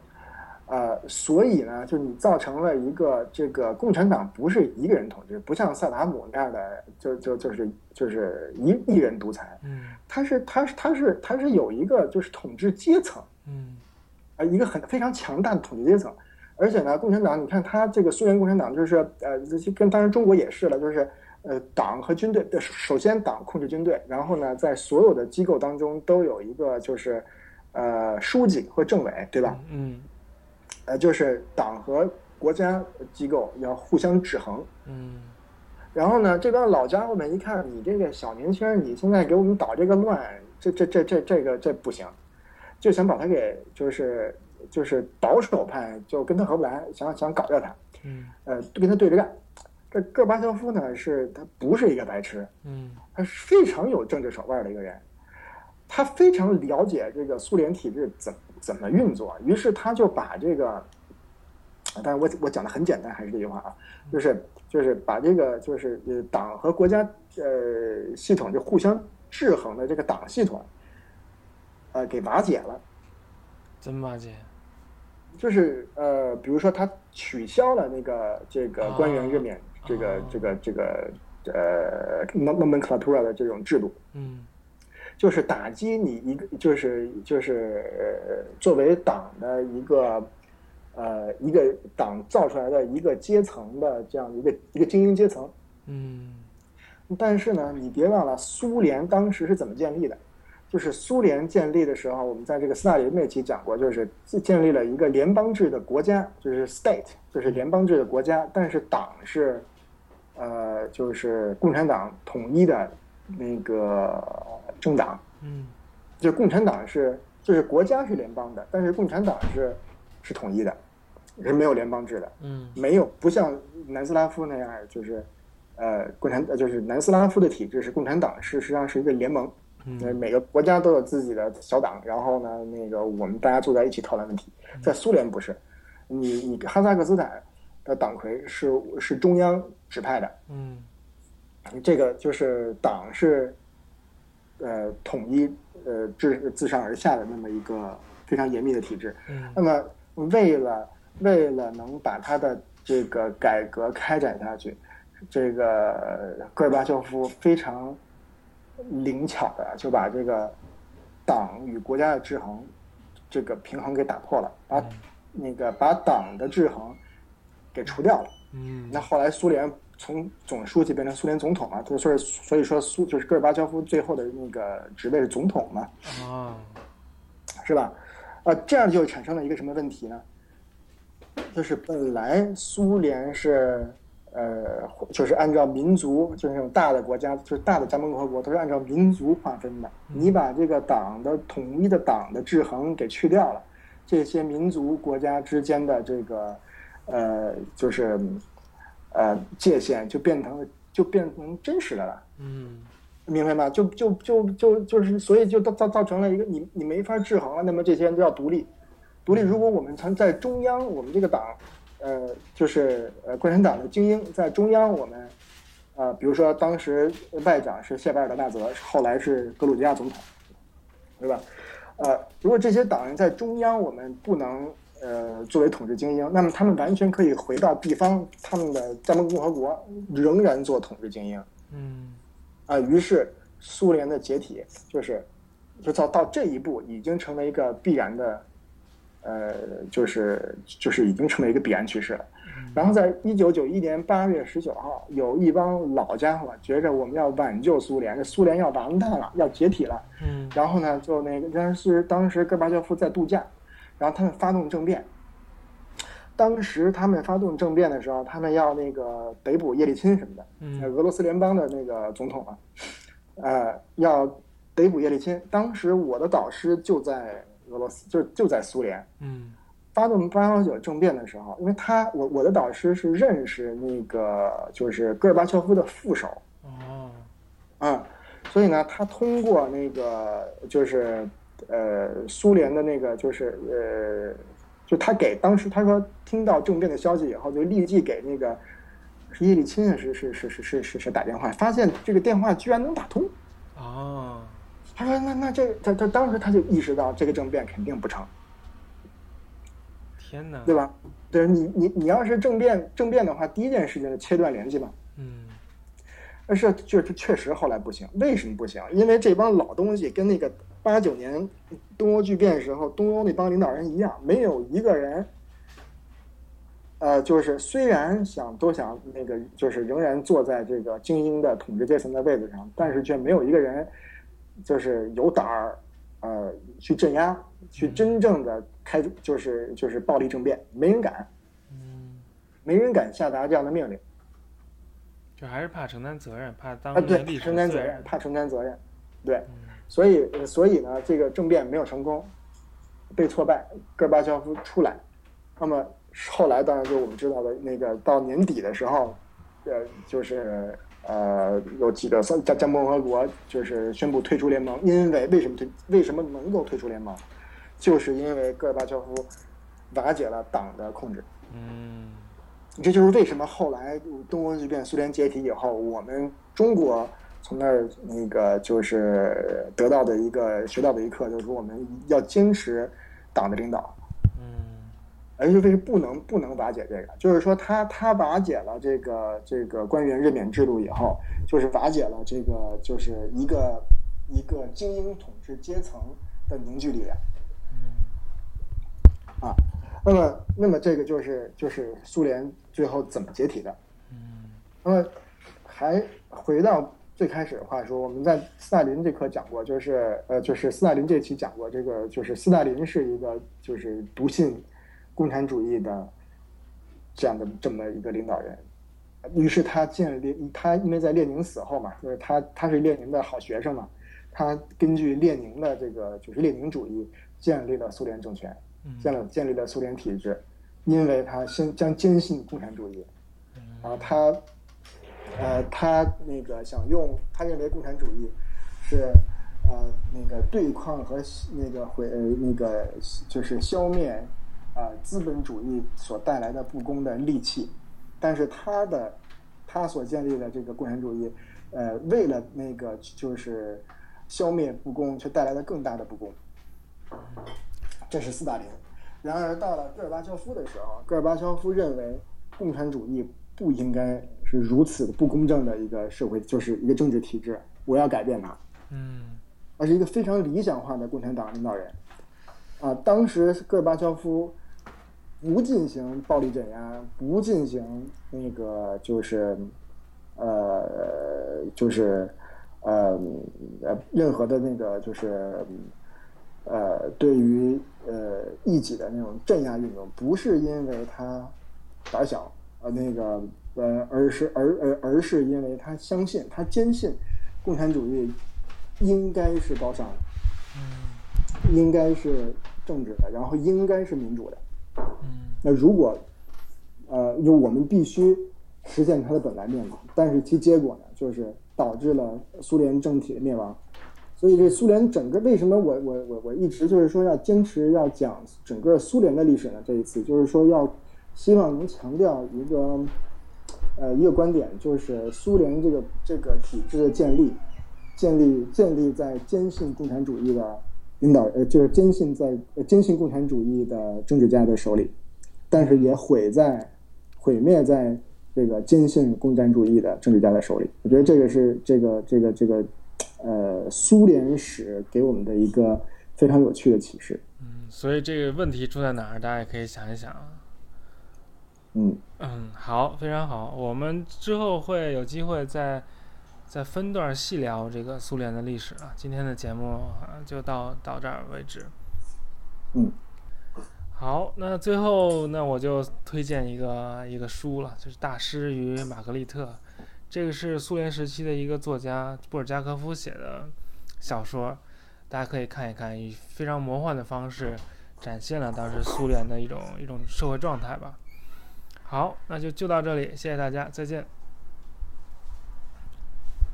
Speaker 2: 呃，所以呢，就你造成了一个这个共产党不是一个人统治，不像萨达姆那样的，就就就是就是一一人独裁，
Speaker 1: 嗯
Speaker 2: 他是他是他是他是有一个就是统治阶层。
Speaker 1: 嗯
Speaker 2: 啊，一个很非常强大的统治阶层，而且呢，共产党，你看他这个苏联共产党就是呃，跟当然中国也是了，就是呃，党和军队，呃首先党控制军队，然后呢，在所有的机构当中都有一个就是呃书记或政委，对吧？
Speaker 1: 嗯
Speaker 2: 呃，就是党和国家机构要互相制衡。
Speaker 1: 嗯
Speaker 2: 然后呢，这帮老家伙们一看你这个小年轻人，你现在给我们捣这个乱，这这这这这个这不行，就想把他给就是就是保守派就跟他合不来，想想搞掉他，
Speaker 1: 嗯
Speaker 2: 呃，跟他对着干。这戈尔巴乔夫呢，是他不是一个白痴，
Speaker 1: 嗯
Speaker 2: 他是非常有政治手腕的一个人，他非常了解这个苏联体制怎怎么运作，于是他就把这个，但是我我讲的很简单，还是这句话啊，就是就是把这个就是呃党和国家呃系统就互相制衡的这个党系统，呃给瓦解了。
Speaker 1: 怎么瓦解？
Speaker 2: 就是呃，比如说他取消了那个这个官员任免这个、
Speaker 1: 哦
Speaker 2: 这个这个呃 nomenclatura 的这种制度，
Speaker 1: 嗯
Speaker 2: 就是打击你一个就是就是呃作为党的一个呃一个党造出来的一个阶层的这样一个一个精英阶层。
Speaker 1: 嗯
Speaker 2: 但是呢，你别忘了苏联当时是怎么建立的。就是苏联建立的时候，我们在这个斯大林那期讲过，就是建立了一个联邦制的国家，就是 state，就是联邦制的国家，但是党是，呃，就是共产党统一的那个政党，
Speaker 1: 嗯
Speaker 2: 就共产党是就是国家是联邦的，但是共产党是是统一的，是没有联邦制的，
Speaker 1: 嗯
Speaker 2: 没有不像南斯拉夫那样，就是呃共产呃就是南斯拉夫的体制是共产党是实际上是一个联盟，呃
Speaker 1: 嗯
Speaker 2: 每个国家都有自己的小党，然后呢那个我们大家坐在一起讨论问题，在苏联不是，你你哈萨克斯坦的党魁是是中央指派的。
Speaker 1: 嗯
Speaker 2: 这个就是党是，呃，统一呃自自上而下的那么一个非常严密的体制。
Speaker 1: 嗯
Speaker 2: 那么为了为了能把他的这个改革开展下去，这个戈尔巴乔夫非常灵巧的就把这个党与国家的制衡这个平衡给打破了，把那个把党的制衡给除掉了。
Speaker 1: 嗯
Speaker 2: 那后来苏联从总书记变成苏联总统嘛，就所以所以说苏就是戈尔巴乔夫最后的那个职位是总统嘛，
Speaker 1: 啊
Speaker 2: 是吧？啊，这样就产生了一个什么问题呢？就是本来苏联是呃，就是按照民族，就是那种大的国家，就是大的加盟共和国，都是按照民族划分的。你把这个党的统一的党的制衡给去掉了，这些民族国家之间的这个呃，就是呃界限就变成就变成真实的了。
Speaker 1: 嗯
Speaker 2: 明白吗？就就就就就是，所以就造造造成了一个你你没法制衡了。那么这些人都要独立，独立。如果我们曾在中央，我们这个党，呃，就是呃共产党的精英在中央，我们呃，比如说当时外长是谢巴尔德纳泽，后来是格鲁吉亚总统，对吧？呃，如果这些党人在中央，我们不能呃作为统治精英，那么他们完全可以回到地方，他们的加盟共和国仍然做统治精英。
Speaker 1: 嗯
Speaker 2: 啊，于是苏联的解体就是，就到到这一步，已经成为一个必然的，呃，就是就是已经成为一个必然趋势了。然后在一九九一年八月十九号，有一帮老家伙觉着我们要挽救苏联，这苏联要完蛋了，要解体了。
Speaker 1: 嗯
Speaker 2: 然后呢，就那个但是当时戈尔巴乔夫在度假，然后他们发动政变。当时他们发动政变的时候，他们要那个逮捕叶利钦什么的，呃
Speaker 1: 嗯
Speaker 2: 俄罗斯联邦的那个总统啊，呃，要逮捕叶利钦。当时我的导师就在俄罗斯，就就在苏联。
Speaker 1: 嗯
Speaker 2: 发动八幺九政变的时候，因为他我我的导师是认识那个就是戈尔巴乔夫的副手，
Speaker 1: 哦
Speaker 2: 啊，所以呢，他通过那个就是呃苏联的那个就是呃，就他给当时他说听到政变的消息以后，就立即给那个是叶利钦啊是是是是是是是打电话，发现这个电话居然能打通。
Speaker 1: 哦
Speaker 2: 他说那那这他他当时他就意识到这个政变肯定不成，
Speaker 1: 天哪
Speaker 2: 对吧？对你你你要是政变政变的话，第一件事情是切断联系嘛。
Speaker 1: 嗯
Speaker 2: 但是就是确实后来不行，为什么不行？因为这帮老东西跟那个八九年东欧剧变时候东欧那帮领导人一样，没有一个人，呃，就是虽然想都想那个，就是仍然坐在这个精英的统治阶层的位置上，但是却没有一个人，就是有胆儿，呃，去镇压，去真正的开，就是就是暴力政变，没人敢，
Speaker 1: 嗯，
Speaker 2: 没人敢下达这样的命令。
Speaker 1: 就还是怕承担责任，怕当
Speaker 2: 啊，对承担责任，怕承担责任，对，
Speaker 1: 嗯
Speaker 2: 所以呃所以呢，这个政变没有成功，被挫败，戈尔巴乔夫出来，那么后来当然就我们知道的那个到年底的时候，呃，就是呃有几个加加盟共和国就是宣布退出联盟，因为为什么退为什么能够退出联盟，就是因为戈尔巴乔夫瓦解了党的控制。
Speaker 1: 嗯。
Speaker 2: 这就是为什么后来东欧剧变、苏联解体以后，我们中国从那儿那个就是得到的一个学到的一课，就是说我们要坚持党的领导，
Speaker 1: 嗯
Speaker 2: 而且为什么不能不能瓦解这个？就是说他他瓦解了这个这个官员任免制度以后，就是瓦解了这个就是一个一个精英统治阶层的凝聚力量。
Speaker 1: 嗯
Speaker 2: 啊，那么那么这个就是就是苏联最后怎么解体的？
Speaker 1: 嗯
Speaker 2: 那么还回到最开始的话说，我们在斯大林这课讲过，就是呃，就是斯大林这期讲过，这个就是斯大林是一个就是笃信共产主义的这样的这么一个领导人。于是他建立他因为在列宁死后嘛，就是他他是列宁的好学生嘛，他根据列宁的这个就是列宁主义建立了苏联政权，建了建立了苏联体制，因为他先将坚信共产主义，然后他呃他那个想用他认为共产主义是呃那个对抗和那个毁那个就是消灭啊资本主义所带来的不公的利器，但是他的他所建立的这个共产主义。呃，为了那个就是消灭不公，却带来了更大的不公。这是斯大林。然而到了戈尔巴乔夫的时候，戈尔巴乔夫认为共产主义不应该是如此不公正的一个社会，就是一个政治体制。我要改变它。
Speaker 1: 嗯，
Speaker 2: 而是一个非常理想化的共产党领导人。啊，当时戈尔巴乔夫不进行暴力镇压，不进行那个就是。呃，就是，呃，呃，任何的那个就是，呃，对于呃异己的那种镇压运动，不是因为他胆小，呃，那个呃，而是而而而是因为他相信，他坚信共产主义应该是高尚的，应该是政治的，然后应该是民主的。那如果，呃，就我们必须。实现它的本来面貌，但是其结果呢，就是导致了苏联政体的灭亡。所以这苏联整个为什么我我我我一直就是说要坚持要讲整个苏联的历史呢？这一次就是说要希望能强调一个呃一个观点，就是苏联这个这个体制的建立，建立建立在坚信共产主义的领导呃就是坚信在坚信共产主义的政治家的手里，但是也毁在毁灭在。这个坚信共产主义的政治家的手里，我觉得这个是这个这个这个，呃，苏联史给我们的一个非常有趣的启示。
Speaker 1: 嗯，所以这个问题出在哪儿，大家也可以想一想。
Speaker 2: 嗯
Speaker 1: 嗯，好，非常好，我们之后会有机会再再分段细聊这个苏联的历史啊。今天的节目就到到这儿为止。
Speaker 2: 嗯。
Speaker 1: 好，那最后那我就推荐一个一个书了，就是《大师与玛格丽特》，这个是苏联时期的一个作家布尔加科夫写的小说，大家可以看一看，以非常魔幻的方式展现了当时苏联的一种一种社会状态吧。好，那就就到这里，谢谢大家，再见。